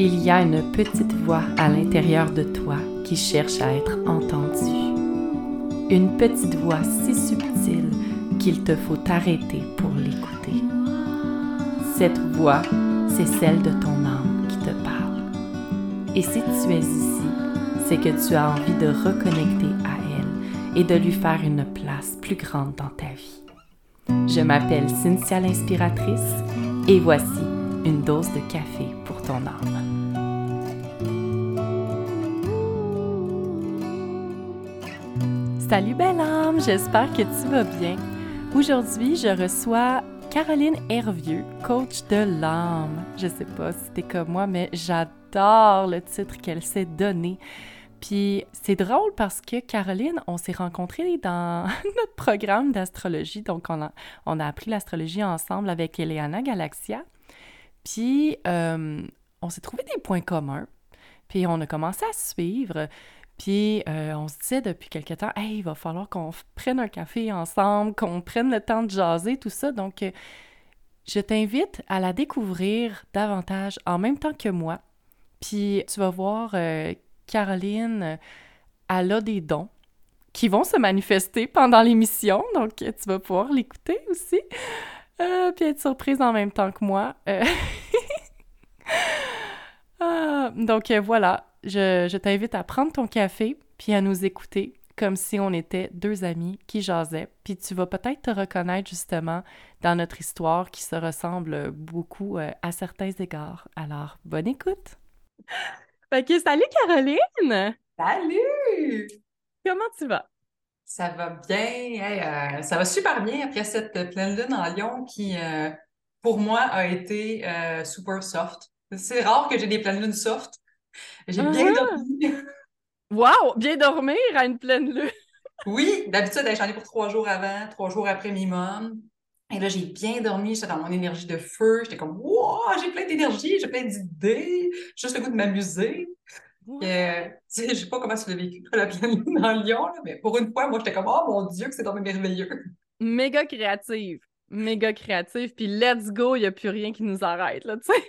Il y a une petite voix à l'intérieur de toi qui cherche à être entendue. Une petite voix si subtile qu'il te faut t'arrêter pour l'écouter. Cette voix, c'est celle de ton âme qui te parle. Et si tu es ici, c'est que tu as envie de reconnecter à elle et de lui faire une place plus grande dans ta vie. Je m'appelle Cynthia l'inspiratrice et voici une dose de café pour ton âme. Salut belle âme, j'espère que tu vas bien. Aujourd'hui, je reçois Caroline Hervieux, coach de l'âme. Je sais pas si t'es comme moi, mais j'adore le titre qu'elle s'est donné. Puis c'est drôle parce que Caroline, on s'est rencontrés dans notre programme d'astrologie. Donc, on a, on a appris l'astrologie ensemble avec Eliana Galaxia. Puis, euh, on s'est trouvé des points communs. Puis, on a commencé à suivre. Puis, euh, on se disait depuis quelque temps, hey, il va falloir qu'on prenne un café ensemble, qu'on prenne le temps de jaser, tout ça. Donc, euh, je t'invite à la découvrir davantage en même temps que moi. Puis, tu vas voir Caroline, elle a des dons qui vont se manifester pendant l'émission, donc tu vas pouvoir l'écouter aussi, euh, puis être surprise en même temps que moi. Euh, donc euh, voilà, je, t'invite à prendre ton café puis à nous écouter comme si on était deux amis qui jasaient. Puis tu vas peut-être te reconnaître justement dans notre histoire qui se ressemble beaucoup à certains égards. Alors, bonne écoute! Fait que salut Caroline! Salut! Comment tu vas? Ça va bien. Euh, ça va super bien après cette pleine lune en Lyon qui, euh, pour moi, a été euh, super soft. C'est rare que j'ai des pleines lunes soft. J'ai bien ah! dormi. wow! Bien dormir à une pleine lune! oui, d'habitude, j'en ai pour trois jours avant, trois jours après minimum. Et là, j'ai bien dormi, j'étais dans mon énergie de feu, j'étais comme, wow, j'ai plein d'énergie, j'ai plein d'idées, juste le goût de m'amuser. Euh, je sais pas comment tu l'as vécu, la pleine lune dans Lyon, mais pour une fois, moi, j'étais comme, oh mon Dieu, que c'est vraiment merveilleux. Méga créative, méga créative, puis let's go, il n'y a plus rien qui nous arrête, là, tu sais.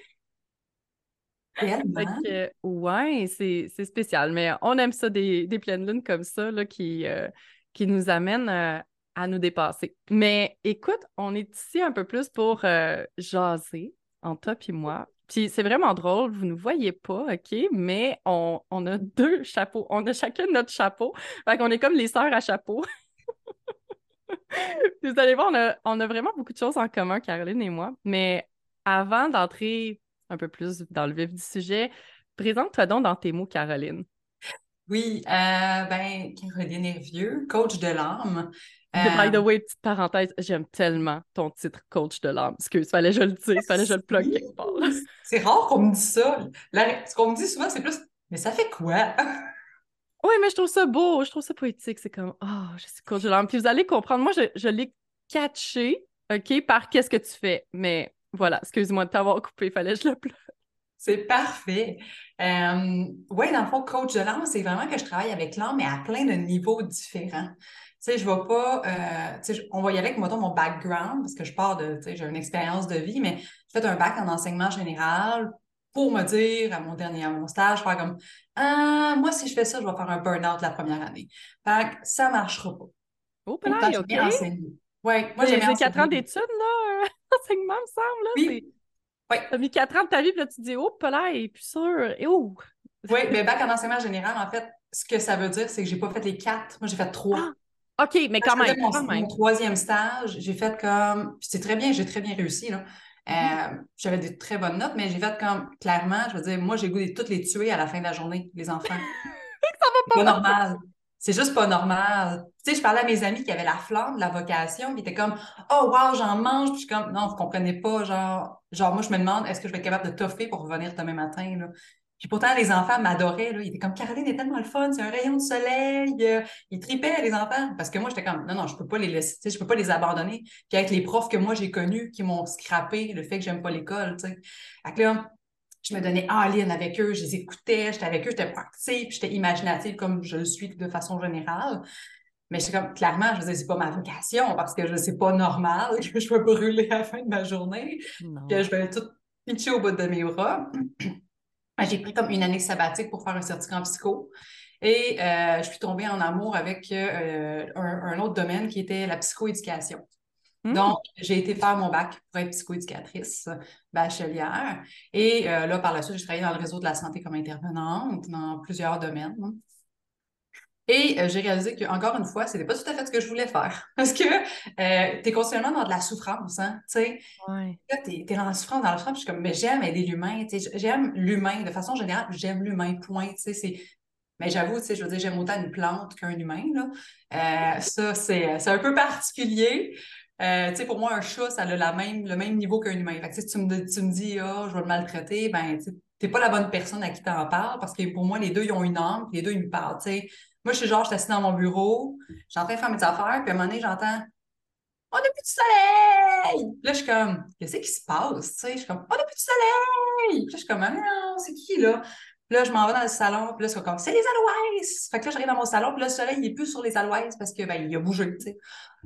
Que, ouais, c'est spécial, mais on aime ça, des, des pleines lunes comme ça, là, qui, euh, qui nous amènent euh, à nous dépasser. Mais écoute, on est ici un peu plus pour euh, jaser, en toi et moi. Puis c'est vraiment drôle, vous ne voyez pas, OK? Mais on, a deux chapeaux. On a chacun notre chapeau. Fait qu'on est comme les sœurs à chapeau. vous allez voir, on a, on a vraiment beaucoup de choses en commun, Caroline et moi. Mais avant d'entrer un peu plus dans le vif du sujet, présente-toi donc dans tes mots, Caroline. Oui, euh, ben, Caroline Hervieux, coach de l'âme. By the euh, way, petite parenthèse, j'aime tellement ton titre coach de l'âme. Excuse, fallait je le dire, fallait je le plug quelque part. C'est rare qu'on me dise ça. ce qu'on me dit souvent, c'est plus Mais ça fait quoi? oui, mais je trouve ça beau, je trouve ça poétique. C'est comme Oh, je suis coach de l'âme. Puis vous allez comprendre, moi, je, je l'ai catché, OK, par qu'est-ce que tu fais. Mais voilà, excuse-moi de t'avoir coupé, fallait que je le plug. C'est parfait. Euh, oui, dans le fond, coach de l'âme, c'est vraiment que je travaille avec l'âme, mais à plein de niveaux différents. Tu sais, je vais pas, euh, tu sais, on va y aller avec, mettons, mon background, parce que je pars de, tu sais, j'ai une expérience de vie, mais j'ai fait un bac en enseignement général pour me dire, à mon dernier, à mon stage, faire comme, ah, moi, si je fais ça, je vais faire un burn-out la première année. Fait que ça marchera pas. Oh, pareil, OK. Oui, moi, j'ai quatre ans d'études, là, enseignement, me semble, là. Oui. Oui. T'as mis quatre ans de ta vie, puis là, tu te dis, oh, là, et puis sûr, et oh! Oui, mais bac en enseignement général, en fait, ce que ça veut dire, c'est que j'ai pas fait les quatre. Moi, j'ai fait trois. Ah! OK, mais quand même. Mon, troisième stage, j'ai fait comme. c'est très bien, j'ai très bien réussi. Là. Euh, j'avais des très bonnes notes, mais j'ai fait comme clairement, je veux dire, moi, j'ai goût de toutes les tuer à la fin de la journée, les enfants. ça va pas, pas normal. C'est juste pas normal. Tu sais, je parlais à mes amis qui avaient la flamme la vocation, qui étaient comme Oh wow, j'en mange, puis je suis comme Non, vous comprenez pas, genre, genre moi je me demande est-ce que je vais être capable de toffer pour revenir demain matin. Là. Puis pourtant, les enfants m'adoraient. Ils étaient comme Caroline est tellement le fun, c'est un rayon de soleil. Euh, ils tripaient, les enfants. Parce que moi, j'étais comme non, non, je peux pas les laisser, je peux pas les abandonner. Puis avec les profs que moi j'ai connus qui m'ont scrappé le fait que j'aime pas l'école. tu sais. Là, je me donnais en ligne avec eux, je les écoutais, j'étais avec eux, j'étais active, j'étais imaginative comme je le suis de façon générale. Mais c'est comme, clairement, je veux dire, c'est pas ma vocation parce que je c'est pas normal que je vais brûler à la fin de ma journée, que je vais tout pitcher au bout de mes bras. j'ai pris comme une année sabbatique pour faire un certificat en psycho. Et euh, je suis tombée en amour avec euh, un, autre domaine qui était la psychoéducation. Hmm. Donc, j'ai été faire mon bac pour être psychoéducatrice bachelière. Et là, par la suite, j'ai travaillé dans le réseau de la santé comme intervenante dans plusieurs domaines. Et euh, j'ai réalisé que encore une fois, c'était pas tout à fait ce que je voulais faire. Parce que euh, tu es continuellement dans de la souffrance, hein, tu sais. Là, tu es, dans la souffrance, dans la souffrance, je suis comme, mais j'aime aider l'humain, tu sais, j'aime l'humain. De façon générale, j'aime l'humain, point, tu sais, Mais j'avoue, tu sais, je veux dire, j'aime autant une plante qu'un humain, là. Euh, ça, c'est un peu particulier. Tu sais, pour moi, un chat, ça a la même, le même niveau qu'un humain. Fait que, tu, me, tu me dis, ah, je vais le maltraiter, ben, tu n'es pas la bonne personne à qui tu en parles parce que pour moi, les deux, ils ont une âme, les deux, ils me parlent. Moi, je suis genre, je suis assise dans mon bureau, j'ai en train de faire mes affaires, puis à un moment donné, j'entends On n'a plus de soleil! Là, je suis comme, qu'est-ce qui se passe? Je suis comme, on n'a plus de soleil! Puis là, je suis comme, ah non, c'est qui là? Là, je m'en vais dans le salon, puis là, c'est comme, c'est les aloès! Fait que là, j'arrive dans mon salon, puis là, le soleil, il n'est plus sur les aloès parce que, ben, il a bougé, tu sais.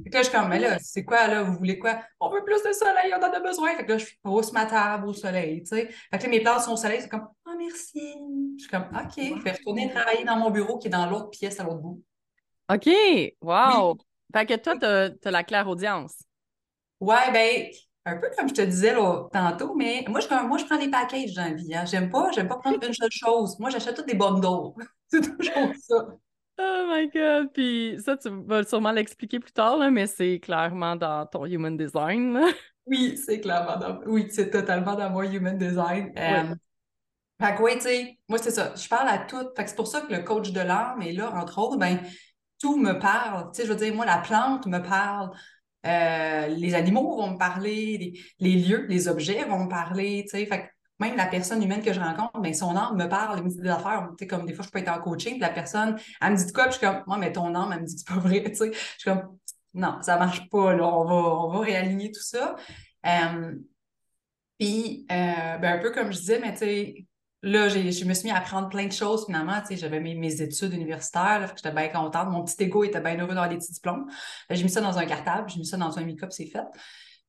Fait que là, je suis comme, mais là, c'est quoi, là, vous voulez quoi? On veut plus de soleil, on en a besoin. Fait que là, je pose ma table au soleil, tu sais. Fait que là, mes plantes sont au soleil, c'est comme, oh, merci. Je suis comme, OK, je vais retourner travailler dans mon bureau qui est dans l'autre pièce à l'autre bout. OK, wow! Fait que toi, t'as as la claire audience. Ouais, ben, un peu comme je te disais tantôt, mais moi je, moi, je prends des packages dans la vie. Hein. J'aime pas, j'aime pas prendre une seule chose. Moi, j'achète toutes des bundles. C'est toujours ça. Oh my God! Puis ça, tu vas sûrement l'expliquer plus tard, là, mais c'est clairement dans ton human design. Oui, c'est clairement dans... Oui, c'est totalement dans mon human design. Euh, fait que oui, tu sais, moi, c'est ça. Je parle à tout. Fait que c'est pour ça que le coach de l'âme est là, entre autres, ben tout me parle. Tu sais, je veux dire, moi, la plante me parle. Euh, les animaux vont me parler, les, lieux, les objets vont me parler, tu sais. Fait même la personne humaine que je rencontre, ben, son âme me parle, elle me dit des affaires. Tu sais, comme des fois, je peux être en coaching, puis la personne, elle me dit de quoi, puis je suis comme, moi, mais ton âme, elle me dit que c'est pas vrai, tu sais. Je suis comme, non, ça marche pas, là, on va, on va réaligner tout ça. Euh, puis, euh, ben, un peu comme je disais, mais tu sais, là, je me suis mis à apprendre plein de choses finalement. Tu sais, j'avais mes, mes études universitaires, j'étais bien contente. Mon petit ego était bien heureux d'avoir des petits diplômes. J'ai mis ça dans un cartable, j'ai mis ça dans un make-up, c'est fait.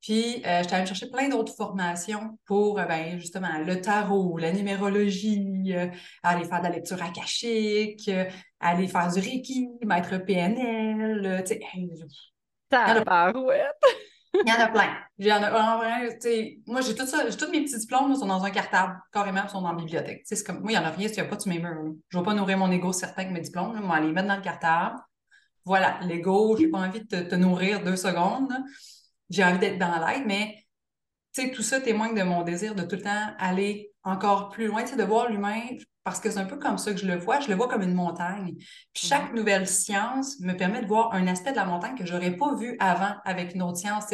Puis, euh, j'étais allée chercher plein d'autres formations pour, euh, ben, justement, le tarot, la numérologie, euh, aller faire de la lecture akashique, aller faire du Reiki, mettre PNL, tu sais. Hey, il y en a plein. Il y en a, moi, j'ai tout ça, j'ai tous mes petits diplômes sont dans un cartable, carrément, sont dans la bibliothèque. C'est comme, moi, il n'y en a rien s'il n'y a pas mes murs. Je ne vais pas nourrir mon ego certain avec mes diplômes. Moi, aller les mettre dans le cartable. Voilà, l'ego, j'ai pas envie de te, nourrir deux secondes. J'ai envie d'être dans l'aide, mais tout ça témoigne de mon désir de tout le temps aller encore plus loin, de voir l'humain parce que c'est un peu comme ça que je le vois. Je le vois comme une montagne. Puis chaque nouvelle science me permet de voir un aspect de la montagne que j'aurais pas vu avant avec une autre science.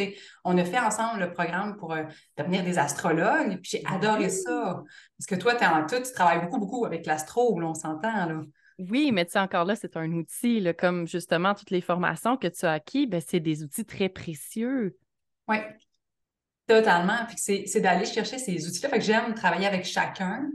on a fait ensemble le programme pour euh, devenir des astrologues. Puis j'ai adoré ça. Parce que toi, tu es en tout, tu travailles beaucoup, beaucoup avec l'astro, on s'entend. Là. Oui, mais tu sais, encore là, c'est un outil, comme justement toutes les formations que tu as acquis, ben, c'est des outils très précieux. Oui, totalement. Puis c'est d'aller chercher ces outils-là. Fait que j'aime travailler avec chacun,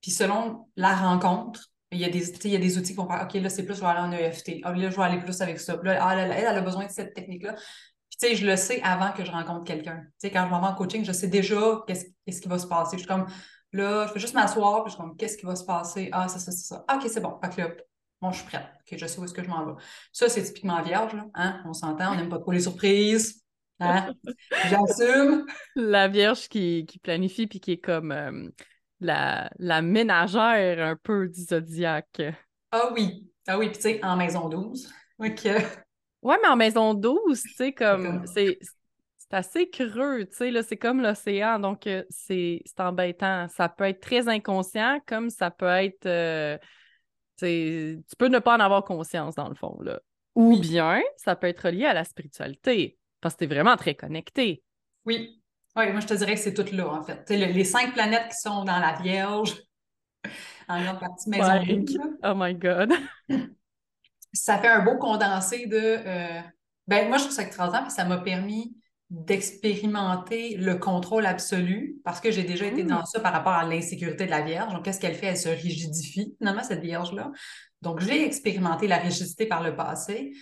puis selon la rencontre, il y a des, il y a des outils qui vont faire OK, là, c'est plus, je vais aller en EFT. Ah, là, je vais aller plus avec ça. Là, ah, elle, elle, a besoin de cette technique-là. Puis, tu sais, je le sais avant que je rencontre quelqu'un. Tu sais, quand je m'en vais en coaching, je sais déjà qu'est-ce, qui va se passer. Je suis comme, là, je vais juste m'asseoir, puis je suis comme, qu'est-ce qui va se passer? Ah, ça, ça, c'est ça. Ah, OK, c'est bon. Fait que là, bon, je suis prête. OK, je sais où est-ce que je m'en vais. Ça, c'est typiquement vierge, là. Hein? On s'entend, on n'aime pas trop les surprises. Hein? J'assume. La vierge qui, qui planifie, puis qui est comme. Euh, la, la ménagère un peu du zodiaque. Ah oui, ah oui, puis tu sais, en maison 12. OK. Ouais, mais en maison 12, tu sais, comme, c'est assez creux, tu sais, là, c'est comme l'océan, donc euh, c'est embêtant. Ça peut être très inconscient, comme ça peut être, euh, tu peux ne pas en avoir conscience, dans le fond, là. Ou bien, ça peut être lié à la spiritualité, parce que tu es vraiment très connecté. Oui, oui, moi, je te dirais que c'est tout là, en fait. les cinq planètes qui sont dans la Vierge, en grande partie maison. Oh my God. ça fait un beau condensé de. Euh, ben, moi, je trouve ça extraordinaire parce que ça m'a permis d'expérimenter le contrôle absolu parce que j'ai déjà été dans mmh. ça par rapport à l'insécurité de la Vierge. Donc, qu'est-ce qu'elle fait? Elle se rigidifie, finalement, cette Vierge-là. Donc, j'ai expérimenté la rigidité par le passé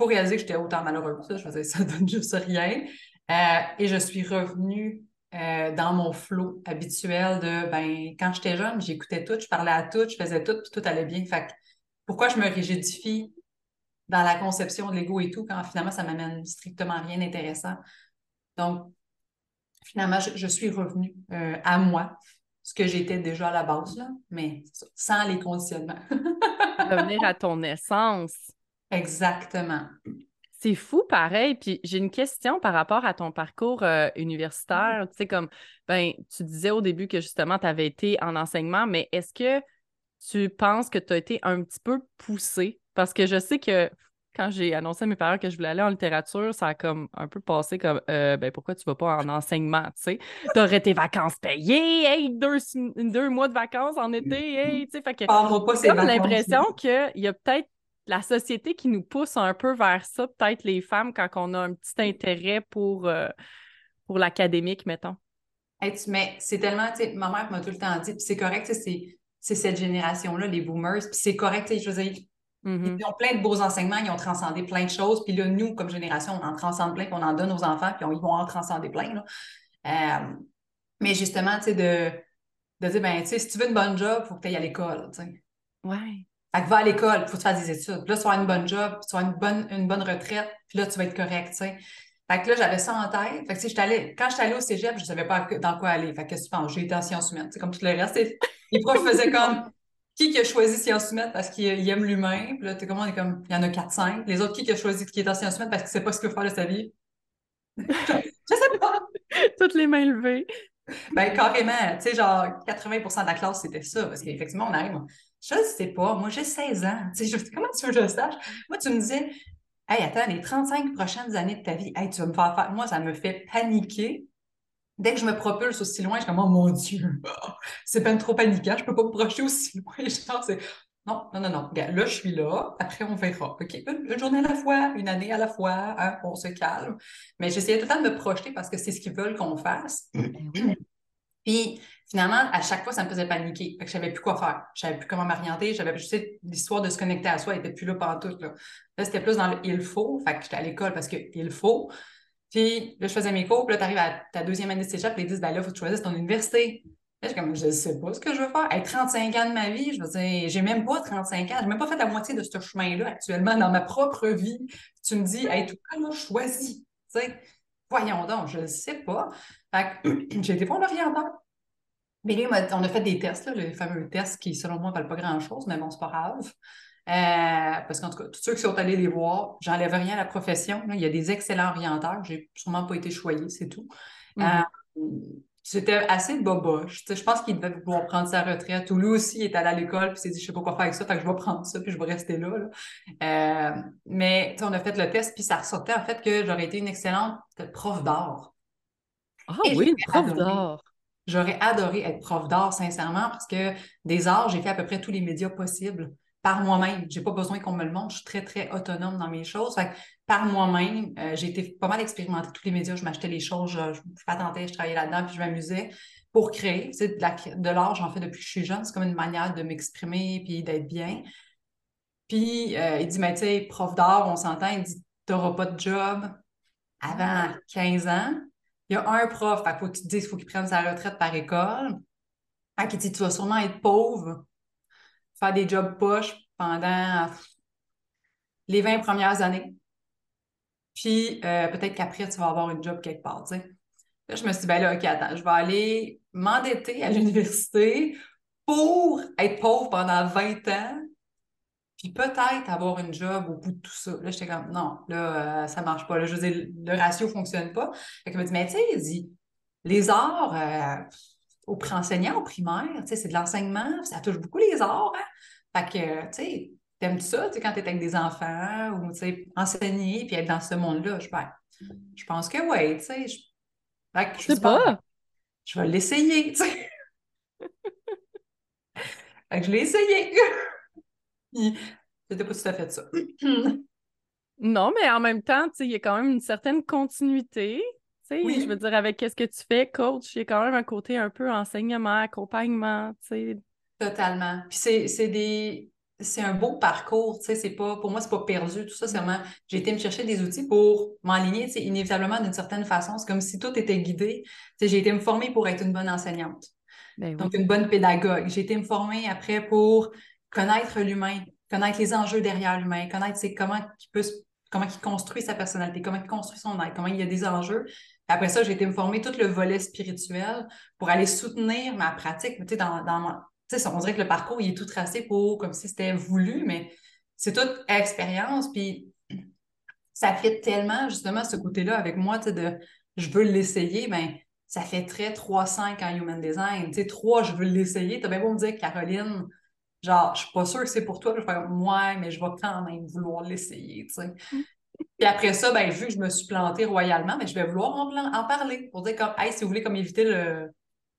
pour réaliser que j'étais autant malheureuse. Je faisais ça donne juste rien. Euh, et je suis revenue euh, dans mon flot habituel de, ben, quand j'étais jeune, j'écoutais tout, je parlais à tout, je faisais tout, puis tout allait bien. Fait que pourquoi je me rigidifie dans la conception de l'ego et tout, quand finalement, ça m'amène strictement rien d'intéressant? Donc, finalement, je, suis revenue euh, à moi, ce que j'étais déjà à la base, mais sans les conditionnements. Revenir à ton essence. Exactement. C'est fou, pareil. Puis j'ai une question par rapport à ton parcours euh, universitaire. Tu sais, comme, ben, tu disais au début que justement, tu avais été en enseignement, mais est-ce que tu penses que tu as été un petit peu poussé? Parce que je sais que quand j'ai annoncé à mes parents que je voulais aller en littérature, ça a comme un peu passé comme euh, ben pourquoi tu vas pas en enseignement, tu sais? T'aurais tes vacances payées, hey, deux, deux mois de vacances en été, hey, tu sais, fait que j'ai l'impression qu'il y a peut-être la société qui nous pousse un peu vers ça, peut-être les femmes, quand on a un petit intérêt pour, euh, pour l'académique, mettons. mais c'est tellement, tu sais, ma mère m'a tout le temps dit, puis c'est correct, c'est c'est cette génération-là, les boomers, puis c'est correct, je veux dire, Mm-hmm. Ils ont plein de beaux enseignements, ils ont transcendé plein de choses. Puis là, nous, comme génération, on en transcende plein, puis on en donne aux enfants, puis ils vont en transcender plein. Euh, mais justement, tu sais, de, de dire, ben, tu sais, si tu veux une bonne job, il faut que tu ailles à l'école, tu sais. Ouais. Fait que va à l'école, il faut que tu fasses des études. Puis là, tu vas avoir une bonne job, puis tu vas avoir une bonne, une bonne retraite, puis là, tu vas être correct, tu sais. Fait que là, j'avais ça en tête. Fait que, si allée, quand j'étais allée au cégep, je ne savais pas dans quoi aller. Fait que, qu'est-ce que tu penses? J'ai été en sciences humaines. C'est comme tout le reste. Les profs faisaient comme, qui, qui a choisi sciences humaines parce qu'il aime l'humain? Puis là, t'es comment? On est comme, il y en a 4-5. Les autres, qui, qui a choisi qui est en sciences humaines parce qu'il sait pas ce qu'il veut faire de sa vie? je, sais pas. Toutes les mains levées. Ben, carrément. Tu sais, genre, 80% de la classe, c'était ça. Parce qu'effectivement, on arrive. Je ne sais pas. Moi, j'ai 16 ans. Tu sais, comment tu veux que je sache? Moi, tu me disais, hey, attends, les 35 prochaines années de ta vie, hey, tu vas me faire faire. Moi, ça me fait paniquer dès que je me propulse aussi loin, je suis comme, oh mon Dieu, c'est peine trop paniquant, je peux pas me projeter aussi loin. Genre, c'est, non, non, non, non. là, je suis là. Après, on verra. OK, une, journée à la fois, une année à la fois, hein, on se calme. Mais j'essayais tout le temps de me projeter parce que c'est ce qu'ils veulent qu'on fasse. Ben Puis, finalement, à chaque fois, ça me faisait paniquer. Fait que je savais plus quoi faire. Je savais plus comment m'orienter. J'avais, je sais, l'histoire de se connecter à soi n'était plus là pendant tout. Là, là c'était plus dans le il faut. Fait que j'étais à l'école parce que il faut. Puis là, je faisais mes cours, puis là, tu arrives à ta deuxième année de cégep, puis ils disent, ben là, il faut choisisses ton université. Là, je comme, je sais pas ce que je veux faire. Hey, 35 ans de ma vie, je veux dire, j'ai même pas 35 ans, j'ai même pas fait la moitié de ce chemin-là actuellement dans ma propre vie. Tu me dis, hey, tout cas, choisi. Tu sais, voyons donc, je sais pas. Fait que j'ai été voir l'orienteur. Mais lui, on a fait des tests, là, les fameux tests qui, selon moi, ne valent pas grand-chose, mais bon, c'est pas grave. Euh, parce qu'en tout cas, tous ceux qui sont allés les voir, j'enlève rien à la profession. il y a des excellents orienteurs. J'ai sûrement pas été choyée, c'est tout. Mm-hmm. Euh, c'était assez boboche. je pense qu'il devait vouloir prendre sa retraite. Ou lui aussi, il est allé à l'école puis s'est dit, je sais pas quoi faire avec ça, fait que je vais prendre ça puis je vais rester là. Euh, mais on a fait le test puis ça ressortait en fait que j'aurais été une excellente prof d'art. Ah oui, une prof d'art. J'aurais adoré être prof d'art, sincèrement, parce que des arts, j'ai fait à peu près tous les médias possibles par moi-même. J'ai pas besoin qu'on me le montre. Je suis très, très autonome dans mes choses. par moi-même, euh, j'ai été pas mal expérimentée tous les médias. Je m'achetais les choses, je, je patentais, je travaillais là-dedans, puis je m'amusais pour créer. C'est de, l'art, j'en fais depuis que je suis jeune. C'est comme une manière de m'exprimer puis d'être bien. Puis euh, il dit, mais tu sais, prof d'art, on s'entend, il dit, tu n'auras pas de job avant 15 ans. Il y a un prof, il faut que tu te dises, faut qu'il prenne sa retraite par école. Qui dit, tu vas sûrement être pauvre faire des jobs poches pendant les 20 premières années. Puis euh, peut-être qu'après, tu vas avoir une job quelque part. Là, je me suis dit, ben là, OK, attends, je vais aller m'endetter à l'université pour être pauvre pendant 20 ans, puis peut-être avoir une job au bout de tout ça. Là, j'étais comme, non, là, euh, ça marche pas. Là, je veux dire, le ratio fonctionne pas. Fait me dit, mais tu sais, il dit, les arts, euh, au enseignant au primaire, c'est de l'enseignement, ça touche beaucoup les arts. Hein? Fait que, tu sais, t'aimes ça, tu sais, quand t'es avec des enfants ou, tu sais, enseigner puis être dans ce monde-là? Je, ben, je pense que oui, tu sais. Je, je sais pas. Je vais l'essayer, tu sais. fait que je l'ai essayé. C'était pas tout à fait ça. non, mais en même temps, tu sais, il y a quand même une certaine continuité. Oui. Je veux dire, avec qu'est-ce que tu fais, coach, il y a quand même un côté un peu enseignement, accompagnement, tu sais. Totalement. Puis c'est des. c'est un beau parcours, tu sais, c'est pas, pour moi, c'est pas perdu, tout ça, c'est vraiment, j'ai été me chercher des outils pour m'enligner, tu sais, inévitablement d'une certaine façon, c'est comme si tout était guidé, tu sais, j'ai été me former pour être une bonne enseignante, ben donc une bonne pédagogue, j'ai été me former après pour connaître l'humain, connaître les enjeux derrière l'humain, connaître, c'est comment il peut, comment il construit sa personnalité, comment il construit son être, comment il y a des enjeux, après ça, j'ai été me former tout le volet spirituel pour aller soutenir ma pratique, tu sais, dans, on dirait que le parcours, il est tout tracé pour, comme si c'était voulu, mais c'est toute expérience, puis ça fait tellement, justement, ce côté-là avec moi, tu sais, de je veux l'essayer, ben, ça fait très 3-5 en human design. Tu sais, 3, je veux l'essayer. Tu as bien beau me dire, Caroline, genre, je suis pas sûre que c'est pour toi. Je vais faire, ouais, mais je vais quand même vouloir l'essayer, tu sais. Mm. Puis après ça, ben, vu que je me suis plantée royalement, mais ben, je vais vouloir en, parler pour dire comme, hey, si vous voulez comme éviter le,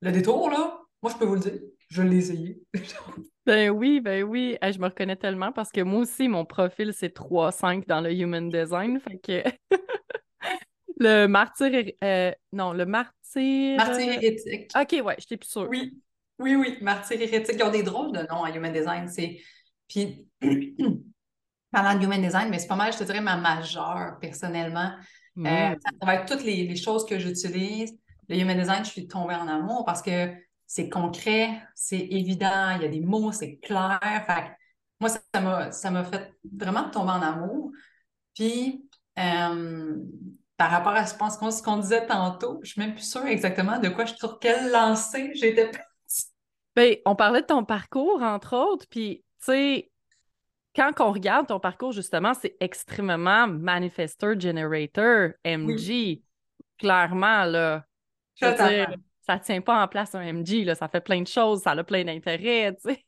le détour, là, moi, je peux vous le dire je l'ai essayé. ben oui, ben oui. je me reconnais tellement parce que moi aussi, mon profil, c'est 3-5 dans le Human Design. Fait que le martyr... Euh, non, le martyr... Martyr euh, hérétique. OK, ouais, j'étais plus sûre. Oui, oui, oui. Martyr hérétique. Ils ont des drôles de noms à Human Design. C'est... Puis... Parlant de Human Design, mais c'est pas mal, je te dirais, ma majeure, personnellement. Euh, mm. ça va être toutes les, les choses que j'utilise. Le Human Design, je suis tombée en amour parce que c'est concret, c'est évident, il y a des mots, c'est clair. Fait moi, ça m'a, ça m'a fait vraiment tomber en amour. Puis, euh, par rapport à ce qu'on disait tantôt, je suis même plus sûre exactement de quoi je sur quelle lancée j'étais Bien, on parlait de ton parcours, entre autres, puis, tu sais, quand on regarde ton parcours, justement, c'est extrêmement manifestor generator, MG. Clairement, là. Je veux dire, ça tient pas en place un MG, là, ça fait plein de choses, ça a plein d'intérêts, tu sais.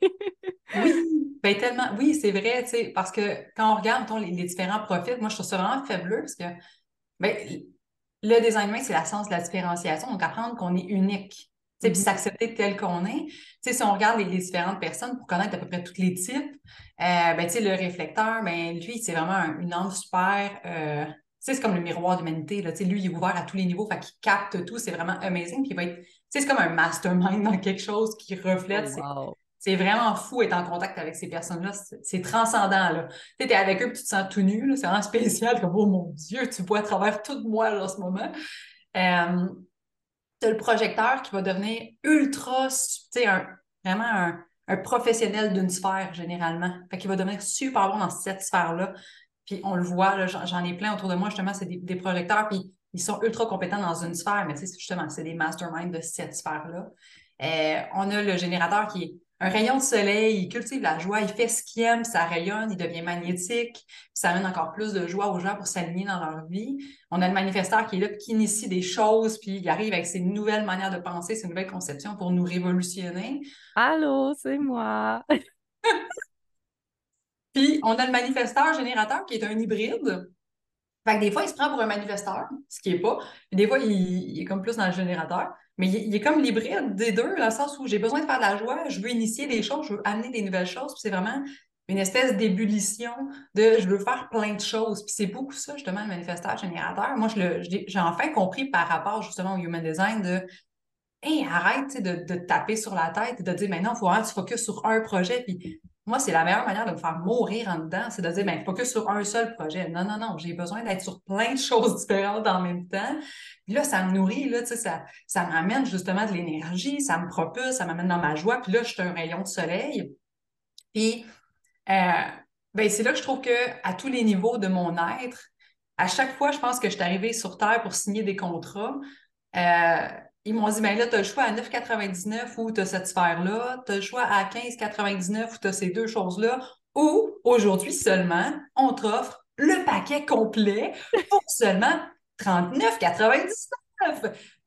oui, ben tellement, oui, c'est vrai, tu sais, parce que quand on regarde les, différents profils, moi, je trouve ça vraiment faibleux parce que ben, le design humain, c'est la science de la différenciation, donc apprendre qu'on est unique. Puis mm-hmm. s'accepter tel qu'on est. si on regarde les, différentes personnes pour connaître à peu près tous les types, euh, ben, le réflecteur, ben, lui, c'est vraiment une âme super euh, c'est comme le miroir d'humanité. Lui, il est ouvert à tous les niveaux, fait qu'il capte tout. C'est vraiment amazing. Puis il va être, c'est comme un mastermind dans quelque chose qui reflète. C'est vraiment fou être en contact avec ces personnes-là. C'est transcendant. Tu es avec eux et tu te sens tout nu. C'est vraiment spécial. Comme, oh mon Dieu, tu vois à travers tout moi en ce moment. Euh, le projecteur qui va devenir ultra, tu un, vraiment un, un professionnel d'une sphère généralement. Fait qu'il va devenir super bon dans cette sphère-là. Puis on le voit, j'en ai plein autour de moi, justement, c'est des, projecteurs, puis ils sont ultra compétents dans une sphère, mais tu sais, justement, c'est des masterminds de cette sphère-là. Euh, on a le générateur qui est un rayon de soleil, il cultive la joie, il fait ce qu'il aime, ça rayonne, il devient magnétique, ça amène encore plus de joie aux gens pour s'aligner dans leur vie. On a le manifesteur qui est là, qui initie des choses, puis il arrive avec ses nouvelles manières de penser, ses nouvelles conceptions pour nous révolutionner. Allô, c'est moi! Puis, on a le manifesteur générateur qui est un hybride. Fait que des fois, il se prend pour un manifesteur, ce qui n'est pas. Des fois, il, est comme plus dans le générateur. Mais il, est comme l'hybride des deux, dans le sens où j'ai besoin de faire de la joie, je veux initier des choses, je veux amener des nouvelles choses. Puis c'est vraiment une espèce d'ébullition de je veux faire plein de choses. Puis c'est beaucoup ça, justement, le manifesteur générateur. Moi, j'ai enfin compris par rapport justement au human design de Hey, arrête de, de taper sur la tête et de dire maintenant, il faut vraiment que tu focuses sur un projet. Puis moi, c'est la meilleure manière de me faire mourir en dedans, c'est de dire, ben, focus sur un seul projet. Non, non, non, j'ai besoin d'être sur plein de choses différentes en même temps. Puis là, ça me nourrit, là, ça, ça m'amène justement de l'énergie, ça me propulse, ça m'amène dans ma joie. Puis là, je suis un rayon de soleil. Puis, euh, ben, c'est là que je trouve que à tous les niveaux de mon être, à chaque fois, je pense que je suis arrivée sur Terre pour signer des contrats. Euh, ils m'ont dit, ben là, tu as le choix à 9,99 ou tu as cette sphère-là, tu as le choix à 15,99 ou tu as ces deux choses-là, ou aujourd'hui seulement, on t'offre le paquet complet pour seulement 39,99.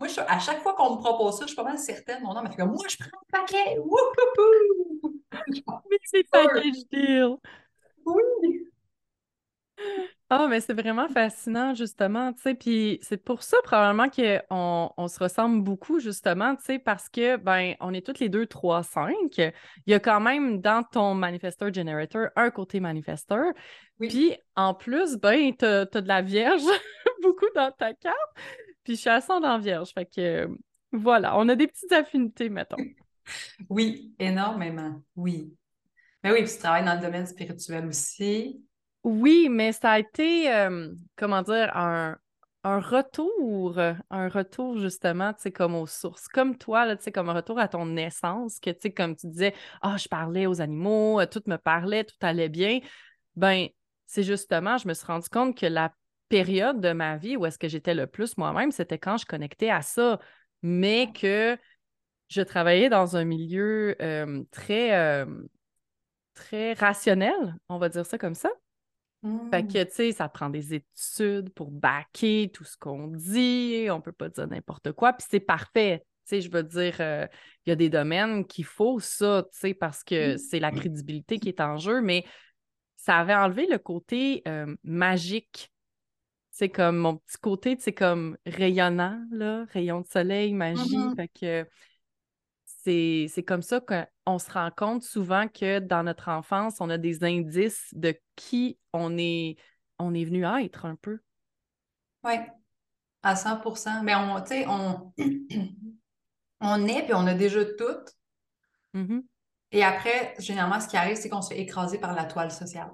Moi, je, à chaque fois qu'on me propose ça, je suis pas mal certaine. Mon nom m'a fait comme, moi, je prends le paquet. Wouhou! Mais c'est package deal. Oui. Ah, mais c'est vraiment fascinant, justement, tu sais, puis c'est pour ça, probablement, qu'on on se ressemble beaucoup, justement, tu sais, parce que, ben, on est toutes les deux 3-5. Il y a quand même, dans ton Manifestor Generator, un côté Manifestor. Puis, en plus, ben, t'as, as de la Vierge, beaucoup dans ta carte. Puis, je suis ascendant Vierge, fait que, voilà, on a des petites affinités, mettons. Oui, énormément, oui. Mais oui, puis tu travailles dans le domaine spirituel aussi. Oui, mais ça a été, euh, comment dire, un, retour, un retour justement, tu sais, comme aux sources. Comme toi, là, tu sais, comme un retour à ton essence, que, tu sais, comme tu disais, ah, je parlais aux animaux, euh, tout me parlait, tout allait bien. Ben, c'est justement, je me suis rendu compte que la période de ma vie où est-ce que j'étais le plus moi-même, c'était quand je connectais à ça, mais que je travaillais dans un milieu euh, très, très rationnel, on va dire ça comme ça. Fait Hmm. que, tu sais, ça prend des études pour backer tout ce qu'on dit. On peut pas dire n'importe quoi. Puis c'est parfait. Tu sais, je veux dire, euh, il y a des domaines qu'il faut ça, tu sais, parce que c'est la crédibilité qui est en jeu, mais ça avait enlevé le côté euh, magique. C'est comme mon petit côté, c'est comme rayonnant, là, rayon de soleil, magie. Mhm. Fait que c'est, comme ça qu'on se rend compte souvent que dans notre enfance, on a des indices de qui on est, on est venu être un peu. Oui, à 100% Mais on, tu sais, on, on est, puis on a déjà tout. Mhm. Et après, généralement, ce qui arrive, c'est qu'on se fait écraser par la toile sociale.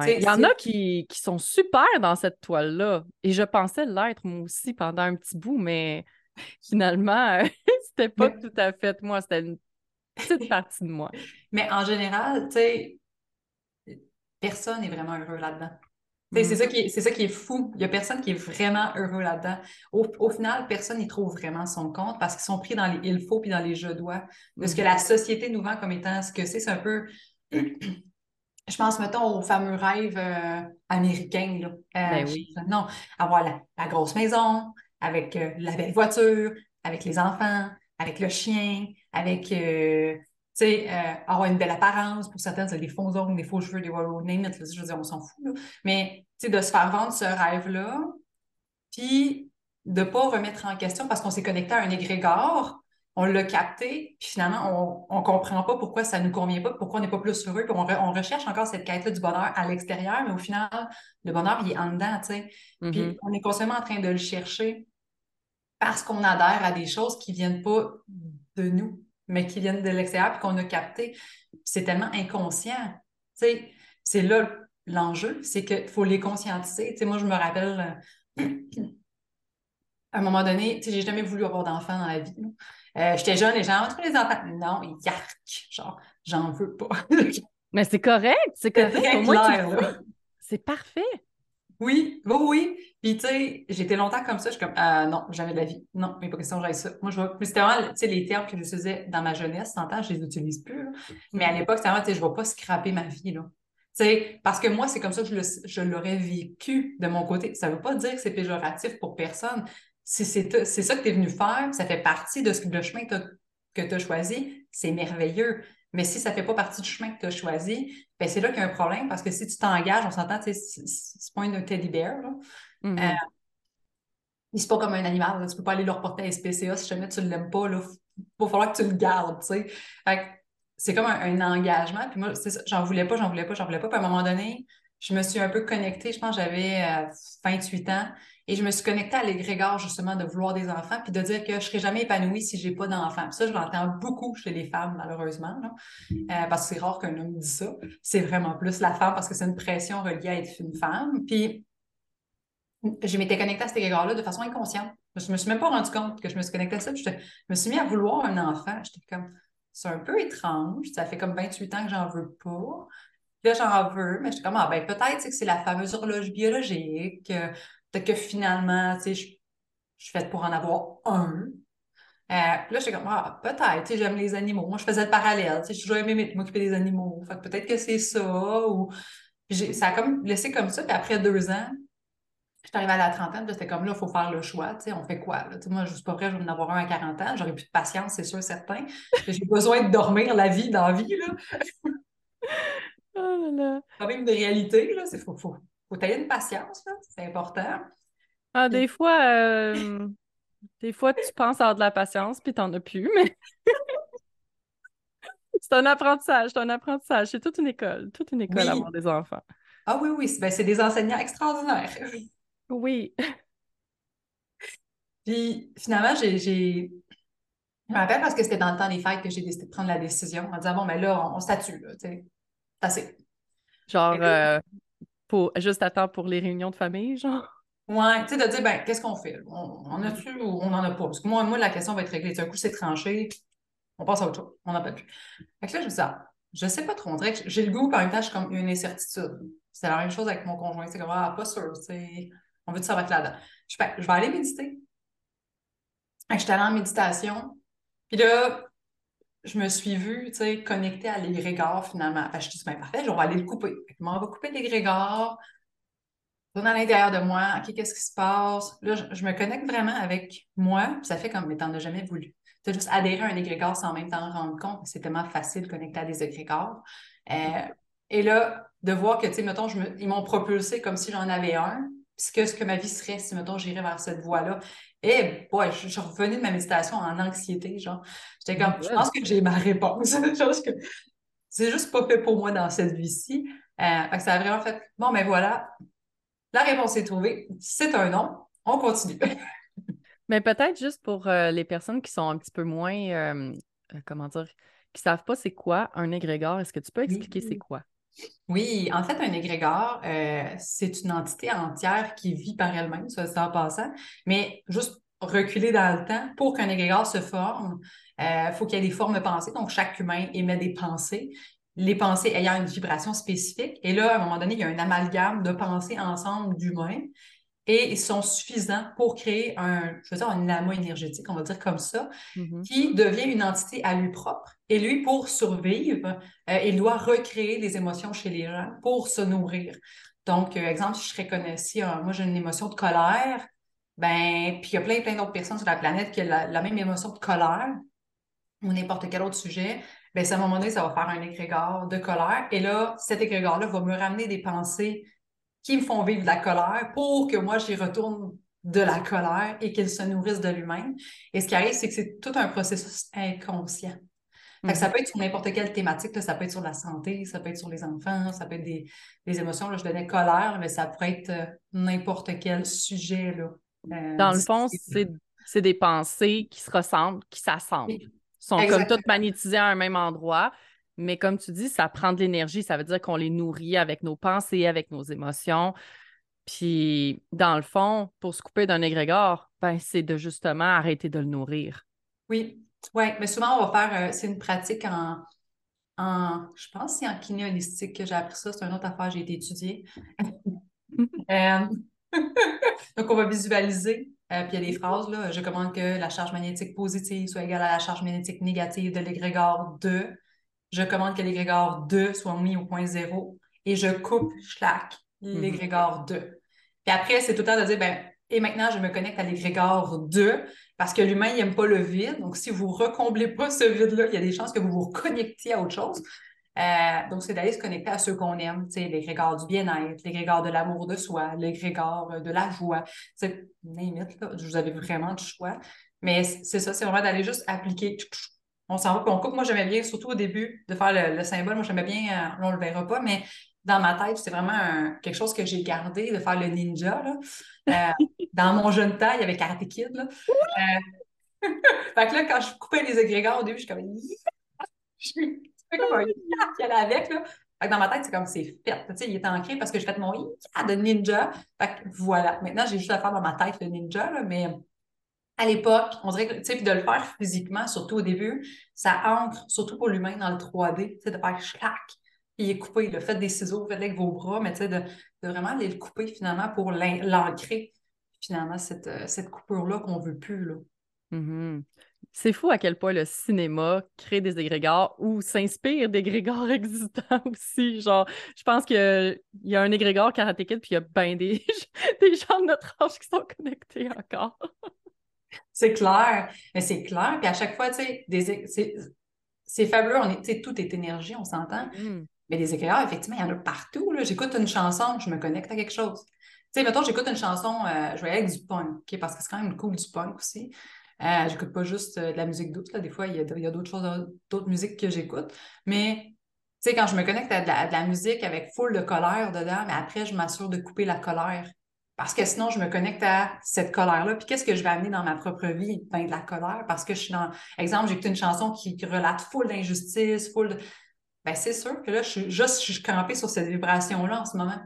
Tu sais, Il y en a qui, qui sont super dans cette toile-là. Et je pensais l'être moi aussi pendant un petit bout, mais finalement, euh, c'était pas Mais- tout à fait moi, c'était une petite partie de moi. Mais en général, tu sais, personne n'est vraiment heureux là-dedans. C'est ça qui est, ça qui est fou. Il n'y a personne qui est vraiment heureux là-dedans. Au, au final, personne n'y trouve vraiment son compte parce qu'ils sont pris dans les il faut puis dans les je dois. De ce que Mhm. la société nous vend comme étant ce que c'est, c'est un peu. Je pense, mettons, au fameux rêve euh, américain. Là. Euh, Ben oui. Non, avoir la, la grosse maison, avec euh, la belle voiture, avec les enfants, avec le chien, avec, euh, tu sais, euh, avoir une belle apparence. Pour certaines, c'est des faux ongles, des faux cheveux, des wallow name it, je veux dire, on s'en fout. là. Mais, tu sais, de se faire vendre ce rêve-là, puis de ne pas remettre en question parce qu'on s'est connecté à un égrégore, on l'a capté, puis finalement, on ne comprend pas pourquoi ça ne nous convient pas, pourquoi on n'est pas plus heureux, puis on, re- on recherche encore cette quête-là du bonheur à l'extérieur, mais au final, le bonheur, il est en dedans, tu sais. Puis on est constamment en train de le chercher parce qu'on adhère à des choses qui viennent pas de nous, mais qui viennent de l'extérieur, puis qu'on a capté. C'est tellement inconscient. C'est là l'enjeu, c'est qu'il faut les conscientiser. Moi, je me rappelle, euh, à un moment donné, j'ai jamais voulu avoir d'enfants dans la vie. Euh, J'étais jeune, les gens, on trouve les enfants. Non, yark! Genre, j'en veux pas. Mais c'est correct, c'est correct. C'est parfait. Oui, oui, oui. Puis, tu sais, j'étais longtemps comme ça. Je suis comme, ah non, jamais de la vie. Non, mais pas question que j'aille ça. Moi, je vais. Mais c'était vraiment, tu sais, les termes que j'utilisais dans ma jeunesse, 100 ans, je les utilise plus. là. Mais à l'époque, c'était vraiment, tu sais, je vais pas scraper ma vie, là. Tu sais, parce que moi, c'est comme ça que je l'aurais vécu de mon côté. Ça veut pas dire que c'est péjoratif pour personne. Si c'est ça que tu es venu faire, ça fait partie de ce que le chemin que tu as choisi, c'est merveilleux. Mais si ça fait pas partie du chemin que tu as choisi, ben c'est là qu'il y a un problème parce que si tu t'engages, on s'entend, tu sais, c'est pas un teddy bear, là. Mhm. Euh, c'est pas comme un animal, là. Tu peux pas aller le reporter à SPCA si jamais tu l'aimes pas, là. Va falloir que tu le gardes, c'est comme un, un engagement. Puis moi, j'en voulais pas, j'en voulais pas, j'en voulais pas. Puis à un moment donné, je me suis un peu connectée, je pense que j'avais euh, 28 ans, et je me suis connectée à l'égrégore, justement, de vouloir des enfants, puis de dire que je serais jamais épanouie si j'ai pas d'enfants. Ça, je l'entends beaucoup chez les femmes, malheureusement. Euh, parce que c'est rare qu'un homme dise ça. C'est vraiment plus la femme, parce que c'est une pression reliée à être une femme. Puis je m'étais connectée à cet égard-là de façon inconsciente. Je me suis même pas rendu compte que je me suis connectée à ça. Je, je me suis mis à vouloir un enfant. J'étais comme, c'est un peu étrange. Ça fait comme 28 ans que j'en veux pas. Puis là, j'en veux, mais j'étais comme, ah ben peut-être que c'est la fameuse horloge biologique. Peut-être que finalement, tu sais, je, je suis faite pour en avoir un. Euh, puis là, j'étais comme, ah, peut-être, tu sais, j'aime les animaux. Moi, je faisais le parallèle, tu sais, j'ai toujours aimé m'occuper des animaux. Fait que peut-être que c'est ça, ou... Ça a comme laissé comme ça, puis après deux ans, je suis arrivée à la trentaine, puis c'était comme là, il faut faire le choix, tu sais, on fait quoi, là? Moi, je suis pas prête, je vais en avoir un à 40 ans, j'aurais plus de patience, c'est sûr, certain. J'ai besoin de dormir la vie dans la vie, là. Oh là là. quand même une réalité, là. C'est faut, faut, faut tailler une patience, là. C'est important. Ah, des fois, euh, des fois, tu penses avoir de la patience, puis t'en as plus, mais c'est un apprentissage, c'est un apprentissage. C'est toute une école, toute une école Oui. à avoir des enfants. Ah oui, oui, c'est ben, des enseignants extraordinaires. Oui. Puis finalement, j'ai, Je me rappelle parce que c'était dans le temps des fêtes que j'ai décidé de prendre la décision en disant bon, mais là, on, statue, là, tu sais. C'est assez. Genre, euh, pour, juste à temps pour les réunions de famille, genre? Ouais, tu sais, de dire, ben, qu'est-ce qu'on fait? On, a-tu ou on n'en a pas? Parce que moi, moi, la question va être réglée. Un coup, c'est tranché, on passe à autre chose. On n'en parle plus. Fait que je me dis, ah, je sais pas trop. On que j'ai le goût, par je suis comme une incertitude. C'est la même chose avec mon conjoint. C'est comme, ah, pas sûr, tu on veut-tu être là-dedans? Je, je vais aller méditer. Je suis allée en méditation. Puis là, je me suis vue, tu sais, connectée à l'égrégore finalement. Fait je suis dit, ben parfait, je vais aller le couper. On va couper l'égrégore. Dans l'intérieur de moi, OK, qu'est-ce qui se passe? Là, je, me connecte vraiment avec moi, puis ça fait comme, mais t'en as jamais voulu. Tu as juste adhéré à un égrégore sans même t'en rendre compte. C'est tellement facile de connecter à des égrégores. Euh, et là, de voir que, tu sais, mettons, je ils m'ont propulsé comme si j'en avais un, que ce que ma vie serait si, mettons, j'irais vers cette voie-là. Et, ouais, je, suis revenue de ma méditation en anxiété, genre. J'étais comme, je pense que j'ai ma réponse. que c'est juste pas fait pour moi dans cette vie-ci. Euh, ça a vraiment fait, bon, ben voilà, la réponse est trouvée. C'est un non. On continue. Mais peut-être juste pour euh, les personnes qui sont un petit peu moins, euh, comment dire, qui ne savent pas c'est quoi un égrégore, est-ce que tu peux expliquer c'est quoi? Oui, en fait, un égrégore, c'est une entité entière qui vit par elle-même, ça, c'est en passant, mais juste reculer dans le temps, pour qu'un égrégore se forme, il faut qu'il y ait des formes pensées. Donc, chaque humain émet des pensées les pensées ayant une vibration spécifique. Et là, à un moment donné, il y a un amalgame de pensées ensemble d'humains et ils sont suffisants pour créer un, je veux dire, un amas énergétique, on va dire comme ça, mm-hmm. qui devient une entité à lui propre. Et lui, pour survivre, euh, il doit recréer des émotions chez les gens pour se nourrir. Donc, euh, exemple, si je reconnais si moi j'ai une émotion de colère, ben, puis il y a plein, plein d'autres personnes sur la planète qui ont la même émotion de colère ou n'importe quel autre sujet, bien, à un moment donné, ça va faire un égrégore de colère. Et là, cet égrégore-là va me ramener des pensées qui me font vivre de la colère pour que moi, j'y retourne de la colère et qu'il se nourrisse de lui-même. Et ce qui arrive, c'est que c'est tout un processus inconscient. ça mhm. peut être sur n'importe quelle thématique, ça peut être sur la santé, ça peut être sur les enfants, ça peut être des, émotions. Là, je donnais colère, mais ça pourrait être euh, n'importe quel sujet. Là, euh, Dans le fond, c'est des pensées qui se ressemblent, qui s'assemblent sont comme toutes magnétisées à un même endroit. Mais comme tu dis, ça prend de l'énergie. Ça veut dire qu'on les nourrit avec nos pensées, avec nos émotions. Puis, dans le fond, pour se couper d'un égrégore, ben, c'est de justement arrêter de le nourrir. Oui, oui. Mais souvent, on va faire, euh, c'est une pratique en, en, je pense c'est en kiné holistique que j'ai appris ça. C'est une autre affaire, j'ai été étudiée. Euh, donc, on va visualiser euh, puis il y a des phrases, là, je commande que la charge magnétique positive soit égale à la charge magnétique négative de l'égrégore 2. Je commande que l'égrégore 2 soit mis au point zéro et je coupe, schlack, mm-hmm. l'égrégore 2. Puis après, c'est tout le temps de dire, ben, et maintenant, je me connecte à l'égrégore 2 parce que l'humain, il n'aime pas le vide. Donc, si vous ne recomblez pas ce vide-là, il y a des chances que vous vous reconnectiez à autre chose. Euh, donc, c'est d'aller se connecter à ceux qu'on aime, l'égrégore du bien-être, l'égrégore de l'amour de soi, l'égrégore de la joie. C'est limite, là, vous avez vraiment du choix. Mais c'est ça, c'est vraiment d'aller juste appliquer. On s'en va, puis on coupe. Moi, j'aimais bien, surtout au début, de faire le, symbole. Moi, j'aimais bien, euh, on ne le verra pas, mais dans ma tête, c'est vraiment quelque chose que j'ai gardé, de faire le ninja. Là. dans mon jeune temps, il y avait Karate Kid. Là. fait que là, quand je coupais les égrégores au début, je suis comme c'est comme un qui allait avec. Là. Fait que dans ma tête, c'est comme c'est fait. Tu sais, il est ancré parce que j'ai fait mon de ninja. Fait que voilà. Maintenant, j'ai juste à faire dans ma tête le ninja, là, mais à l'époque, on dirait que, tu sais, de le faire physiquement, surtout au début, ça ancre, surtout pour l'humain, dans le 3D, tu sais, de faire clac, il est coupé, le fait des ciseaux, faites avec vos bras, mais de, vraiment aller le couper finalement pour l'ancrer, finalement, cette, euh, cette coupure-là qu'on veut plus, là. Mm-hmm. C'est fou à quel point le cinéma crée des égrégores ou s'inspire d'égrégores existants aussi. Genre, je pense qu'il y a un égrégore Karate puis il y a bien des, des gens de notre âge qui sont connectés encore. c'est clair, mais c'est clair. Puis à chaque fois, tu sais, c'est fabuleux. On est, tout est énergie, on s'entend. Mm. Mais des égrégores, effectivement, il y en a partout. J'écoute une chanson, je me connecte à quelque chose. Tu sais, mettons, j'écoute une chanson, euh, je vais avec du punk, parce que c'est quand même cool du punk aussi. Euh, j'écoute pas juste euh, de la musique douce, là. des fois, il y a, d'autres choses, d'autres musiques que j'écoute. Mais, tu sais, quand je me connecte à de la, musique avec full de colère dedans, mais après, je m'assure de couper la colère Parce que sinon, je me connecte à cette colère-là. Puis qu'est-ce que je vais amener dans ma propre vie? Ben, de la colère. Parce que je suis dans. Exemple, j'écoute une chanson qui, relate full d'injustice, full de. Ben, c'est sûr que là, je suis juste je suis sur cette vibration-là en ce moment.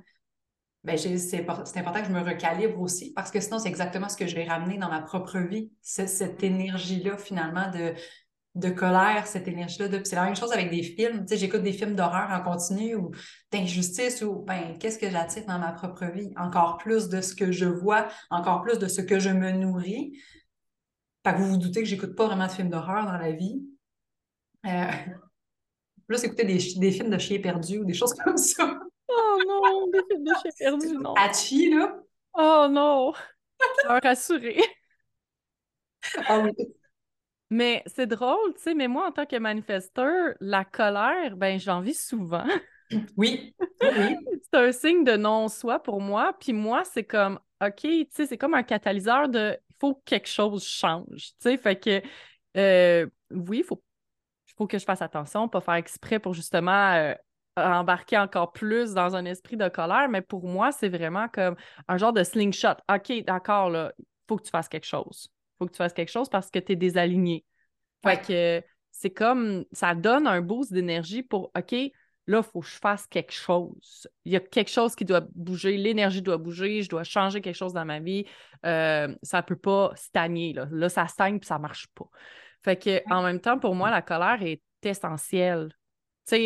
Ben, c'est important que je me recalibre aussi parce que sinon, c'est exactement ce que je vais ramener dans ma propre vie. Cette énergie-là, finalement, de, de colère, cette énergie-là. De... C'est la même chose avec des films. Tu sais, j'écoute des films d'horreur en continu ou d'injustice ou ben, qu'est-ce que j'attire dans ma propre vie? Encore plus de ce que je vois, encore plus de ce que je me nourris. Fait que vous vous doutez que j'écoute pas vraiment de films d'horreur dans la vie. Euh... Plus écouter des, des films de chiens perdus ou des choses comme ça. Oh non, des films de chiens perdus, non. Hachi, là. Oh non. Cœur rassuré. Ah oui. Mais c'est drôle, tu sais, mais moi, en tant que manifesteur, la colère, ben, j'en vis souvent. Oui, oui. c'est un signe de non-soi pour moi. Puis moi, c'est comme, OK, tu sais, c'est comme un catalyseur de, il faut que quelque chose change, tu sais. Fait que, euh, oui, il faut, faut que je fasse attention, pas faire exprès pour justement euh, embarquer encore plus dans un esprit de colère. Mais pour moi, c'est vraiment comme un genre de slingshot. OK, d'accord, là, il faut que tu fasses quelque chose faut que tu fasses quelque chose parce que tu es désaligné. Fait que c'est comme ça donne un boost d'énergie pour OK, là, il faut que je fasse quelque chose. Il y a quelque chose qui doit bouger, l'énergie doit bouger, je dois changer quelque chose dans ma vie. Euh, ça ne peut pas stagner. Là, là ça stagne puis ça ne marche pas. Fait que en même temps, pour moi, la colère est essentielle.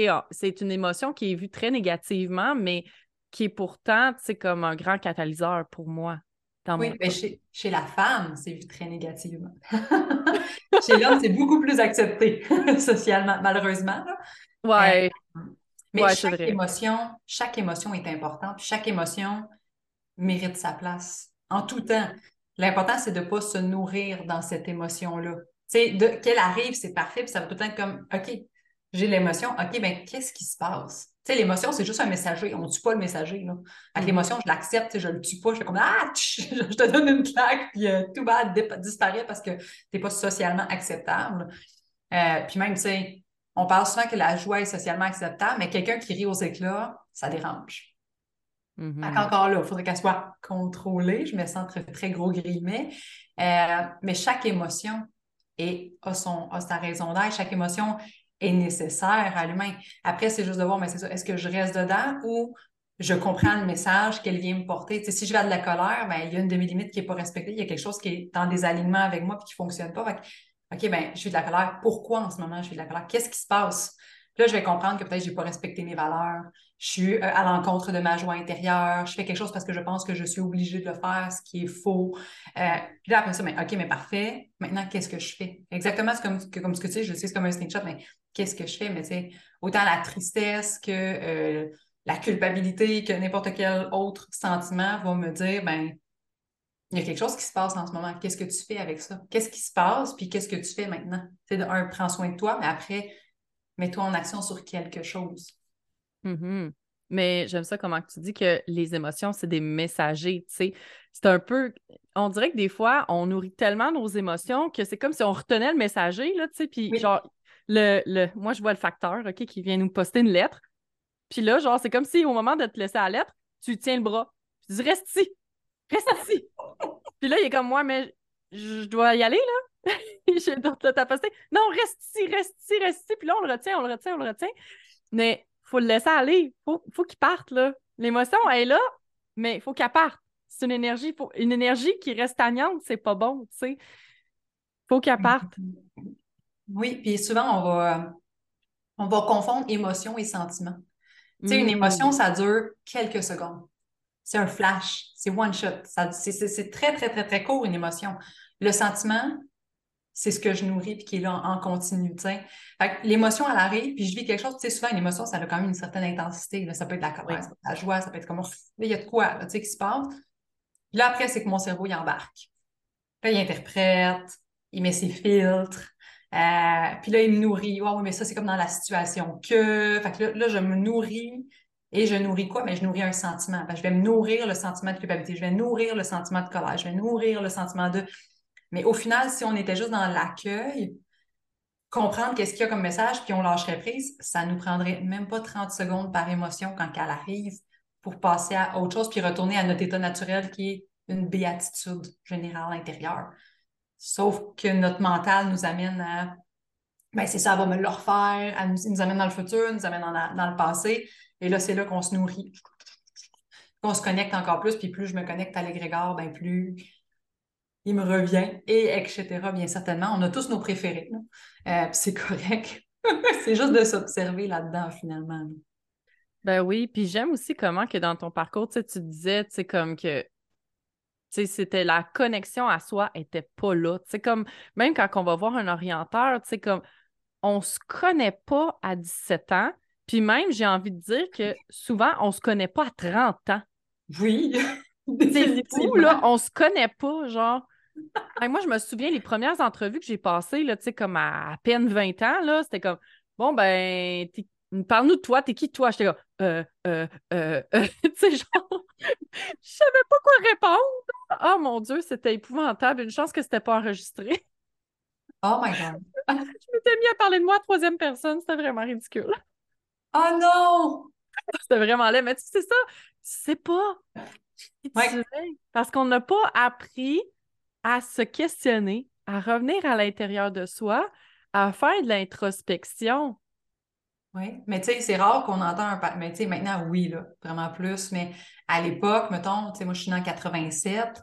Ah, c'est une émotion qui est vue très négativement, mais qui est pourtant comme un grand catalyseur pour moi oui, mais chez, la femme, c'est vu très négativement. chez l'homme, c'est beaucoup plus accepté socialement, malheureusement. Ouais. Euh, mais chaque émotion, chaque émotion est importante, chaque émotion mérite sa place en tout temps. L'important, c'est de ne pas se nourrir dans cette émotion-là. Qu'elle arrive, c'est parfait, puis ça va tout le temps être comme, OK, j'ai l'émotion, OK, ben qu'est-ce qui se passe? Tu sais, l'émotion, c'est juste un messager. On ne tue pas le messager. Là. Avec mm. l'émotion, je l'accepte, je ne le tue pas. Je fais comme Ah, je te donne une claque, puis euh, tout va disparaître parce que tu n'es pas socialement acceptable. Euh, puis même, tu sais, on parle souvent que la joie est socialement acceptable, mais quelqu'un qui rit aux éclats, ça dérange. Mm-hmm. Encore là, il faudrait qu'elle soit contrôlée. Je me sens très, très gros guillemets. Euh, mais chaque émotion est, a, son, a sa raison d'être. Chaque émotion est nécessaire à l'humain. Après, c'est juste de voir, mais c'est ça, est-ce que je reste dedans ou je comprends le message qu'elle vient me porter? si je vais à de la colère, ben, il y a une de mes limites qui n'est pas respectée, il y a quelque chose qui est en désalignement avec moi et qui ne fonctionne pas. OK, ben, je suis de la colère. Pourquoi en ce moment je suis de la colère? Qu'est-ce qui se passe? Là, je vais comprendre que peut-être je n'ai pas respecté mes valeurs, je suis euh, à l'encontre de ma joie intérieure, je fais quelque chose parce que je pense que je suis obligée de le faire, ce qui est faux. Euh, puis là, après ça, mais, OK, mais parfait. Maintenant, qu'est-ce que je fais? Exactement comme, comme ce que tu sais, je sais, c'est comme un snapshot, mais qu'est-ce que je fais? Mais tu sais, autant la tristesse que euh, la culpabilité, que n'importe quel autre sentiment va me dire, ben, il y a quelque chose qui se passe en ce moment. Qu'est-ce que tu fais avec ça? Qu'est-ce qui se passe? Puis qu'est-ce que tu fais maintenant? C'est de un, prends soin de toi, mais après, mets-toi en action sur quelque chose. Mm-hmm. Mais j'aime ça comment tu dis que les émotions, c'est des messagers, tu sais. C'est un peu... On dirait que des fois, on nourrit tellement nos émotions que c'est comme si on retenait le messager, là, tu sais, puis genre, le, le... moi, je vois le facteur, OK, qui vient nous poster une lettre. Puis là, genre, c'est comme si au moment de te laisser la lettre, tu tiens le bras. Tu dis, reste ici, reste ici. puis là, il est comme moi, mais je dois y aller, là. J'ai d'autres à poster. Non, reste ici, reste ici, reste ici. Puis là, on le retient, on le retient, on le retient. Mais il faut le laisser aller. Faut, faut qu'il parte, là. L'émotion, elle est là, mais il faut qu'elle parte. C'est une énergie, une énergie qui reste stagnante, c'est pas bon, tu sais. faut qu'elle parte. Oui, puis souvent, on va, on va confondre émotion et sentiment. Tu sais, une émotion, mm. ça dure quelques secondes. C'est un flash, c'est one shot. C'est très, très, très, très court, une émotion. Le sentiment, c'est ce que je nourris puis qui est là en, continu. l'émotion, elle arrive, puis je vis quelque chose. Tu sais, souvent, une émotion, ça a quand même une certaine intensité. Ça peut être la colère, ça peut être la joie, ça peut être comme il y a de quoi là, tu sais, qui se passe. là, après, c'est que mon cerveau, il embarque. Là, il interprète, il met ses filtres. Euh, puis là, il me nourrit. oui, mais ça, c'est comme dans la situation que. Fait que là, je me nourris. Et je nourris quoi? Mais je nourris un sentiment. je vais me nourrir le sentiment de culpabilité. Je vais nourrir le sentiment de colère. Je vais nourrir le sentiment de. Mais au final, si on était juste dans l'accueil, comprendre qu'est-ce qu'il y a comme message, puis on lâcherait prise, ça nous prendrait même pas 30 secondes par émotion quand elle arrive pour passer à autre chose, puis retourner à notre état naturel qui est une béatitude générale intérieure. Sauf que notre mental nous amène à ben c'est ça, elle va me le refaire, elle nous, amène dans le futur, nous amène dans, le passé. Et là, c'est là qu'on se nourrit, qu'on se connecte encore plus. Puis plus je me connecte à l'égrégore, ben plus il me revient, et etc. Bien certainement. On a tous nos préférés. Euh, c'est correct. c'est juste de s'observer là-dedans, finalement. Ben oui, puis j'aime aussi comment que dans ton parcours, tu disais, tu sais, comme que c'était la connexion à soi était pas là. Tu comme, même quand on va voir un orienteur, tu sais, comme, on se connaît pas à 17 ans, puis même, j'ai envie de dire que souvent, on se connaît pas à 30 ans. Oui. C'est fou, là, on se connaît pas, genre. moi, je me souviens, les premières entrevues que j'ai passées, là, tu sais, comme à, à peine 20 ans, là, c'était comme, bon, ben, Parle-nous de toi, t'es qui toi? J'étais comme, euh, euh, euh, euh tu sais, genre, je savais pas quoi répondre. Oh mon Dieu, c'était épouvantable. Une chance que c'était pas enregistré. Oh my God. je m'étais mis à parler de moi à troisième personne, c'était vraiment ridicule. Oh non! C'était vraiment laid, mais tu sais ça, tu sais pas Parce qu'on n'a pas appris à se questionner, à revenir à l'intérieur de soi, à faire de l'introspection. Oui, mais tu sais, c'est rare qu'on entend un... Mais tu sais, maintenant, oui, là, vraiment plus. Mais à l'époque, mettons, tu sais, moi, je suis née en 87.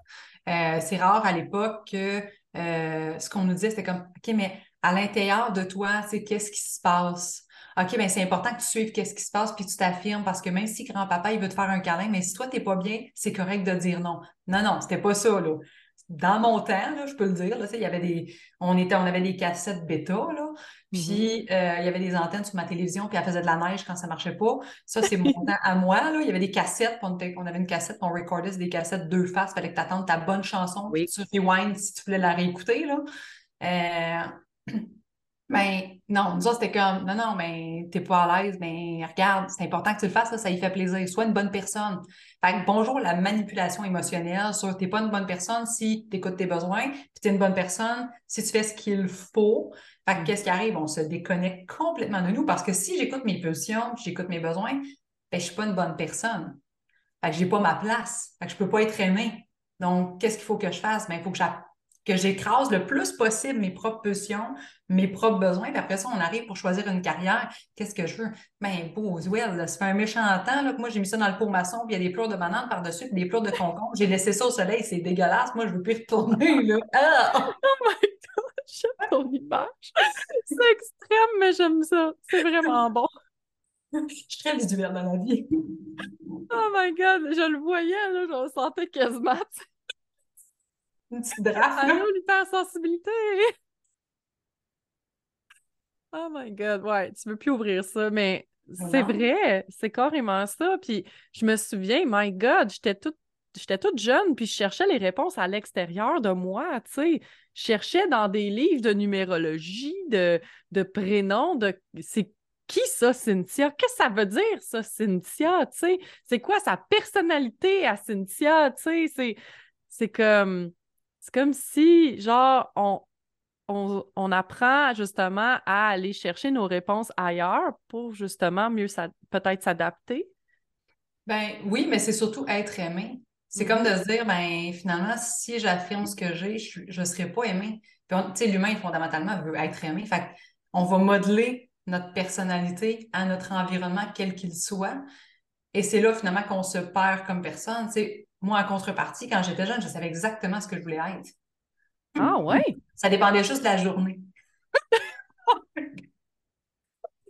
Euh, c'est rare à l'époque que euh, ce qu'on nous disait, c'était comme, OK, mais à l'intérieur de toi, c'est qu'est-ce qui se passe? OK, bien, c'est important que tu suives qu'est-ce qui se passe, puis tu t'affirmes, parce que même si grand-papa, il veut te faire un câlin, mais si toi, tu n'es pas bien, c'est correct de dire non. Non, non, c'était pas ça, là dans mon temps, je peux le dire, là, il y avait des, on, était, on avait des cassettes bêta, là, puis mm-hmm. euh, il y avait des antennes sur ma télévision, puis elle faisait de la neige quand ça marchait pas. Ça, c'est mon temps à moi. Là. Il y avait des cassettes, on, on, avait une cassette, on recordait des cassettes deux faces, il fallait que tu attendes ta bonne chanson, puis tu rewind si tu voulais la réécouter. Là. Euh... Ben, non, nous autres, c'était comme, non, non, mais t'es pas à l'aise, mais regarde, c'est important que tu le fasses, ça y fait plaisir. Sois une bonne personne. Fait que bonjour, la manipulation émotionnelle sur t'es pas une bonne personne si tu écoutes tes besoins, puis t'es une bonne personne si tu fais ce qu'il faut. Fait que mm. qu'est-ce qui arrive? On se déconnecte complètement de nous parce que si j'écoute mes pulsions, j'écoute mes besoins, ben, je suis pas une bonne personne. Fait que j'ai pas ma place. Fait que je peux pas être aimée. Donc, qu'est-ce qu'il faut que je fasse? Ben, il faut que que j'écrase le plus possible mes propres pulsions, mes propres besoins. Puis après ça, on arrive pour choisir une carrière. Qu'est-ce que je veux? Ben, Boswell, ça fait un méchant temps là, que moi, j'ai mis ça dans le pot maçon, puis il y a des pleurs de bananes par-dessus, puis des pleurs de concombre. J'ai laissé ça au soleil, c'est dégueulasse. Moi, je veux plus retourner, là. Ah! Oh my God! J'aime ton image. C'est extrême, mais j'aime ça. C'est vraiment bon. je suis très visuelle dans la vie. Oh my God! Je le voyais, là, je le sentais quasiment, une petite draft. Allô, l'hypersensibilité! Oh my God, ouais, tu veux plus ouvrir ça, mais c'est vrai, c'est carrément ça. Puis je me souviens, my God, j'étais toute, j'étais toute jeune, puis je cherchais les réponses à l'extérieur de moi, tu sais. Je cherchais dans des livres de numérologie, de, de prénoms, de... C'est qui ça, Cynthia? Qu'est-ce que ça veut dire, ça, Cynthia? Tu sais, c'est quoi sa personnalité à Cynthia? Tu sais, c'est, c'est comme c'est comme si, genre, on, on, apprend justement à aller chercher nos réponses ailleurs pour justement mieux peut-être s'adapter. Ben oui, mais c'est surtout être aimé. C'est comme mm-hmm. de se dire, ben finalement, si j'affirme ce que j'ai, je ne serai pas aimé. Tu sais, l'humain, fondamentalement, veut être aimé. Fait on va modeler notre personnalité à notre environnement, quel qu'il soit. Et c'est là, finalement, qu'on se perd comme personne. Tu moi, en contrepartie, quand j'étais jeune, je savais exactement ce que je voulais être. Ah ouais? Ça dépendait juste de la journée.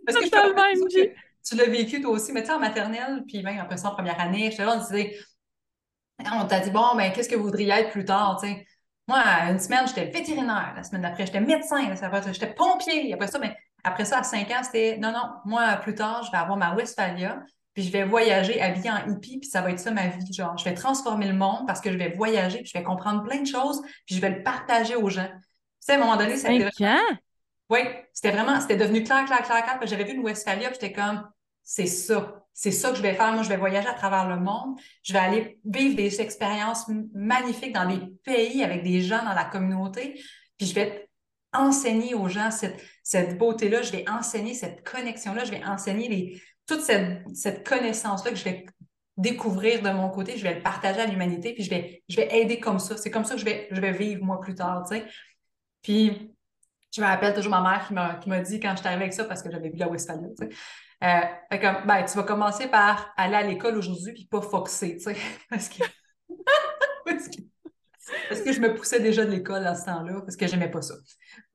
Parce que tu l'as vécu toi aussi, mais tu sais, en maternelle, puis même après ça, en première année, j'étais là, on disait, on t'a dit, bon, ben, qu'est-ce que vous voudriez être plus tard, tu sais? Moi, une semaine, j'étais vétérinaire. La semaine d'après, j'étais médecin. J'étais pompier. Après ça, mais après ça, à cinq ans, c'était, non, non, moi, plus tard, je vais avoir ma Westphalia puis je vais voyager habillée en hippie, puis ça va être ça ma vie. Genre, je vais transformer le monde parce que je vais voyager, puis je vais comprendre plein de choses, puis je vais le partager aux gens. Tu sais, à un moment donné, c'était... Oui, c'était vraiment, c'était devenu clair, clair, clair, clair. J'avais vu une Westphalia, puis j'étais comme, c'est ça. C'est ça que je vais faire. Moi, je vais voyager à travers le monde. Je vais aller vivre des expériences magnifiques dans des pays avec des gens dans la communauté. Puis je vais enseigner aux gens cette, cette beauté-là. Je vais enseigner cette connexion-là. Je vais enseigner les, toute cette, connaissance-là que je vais découvrir de mon côté, je vais le partager à l'humanité, puis je vais, je vais aider comme ça. C'est comme ça que je vais, je vais vivre moi plus tard, tu sais. Puis je me rappelle toujours ma mère qui m'a dit quand j'étais arrivée avec ça, parce que j'avais vu la Westphalia, tu sais. Euh, comme, ben, tu vas commencer par aller à l'école aujourd'hui puis pas foxer, tu sais. Parce que... parce que... je me poussais déjà de l'école à ce temps-là, parce que j'aimais pas ça.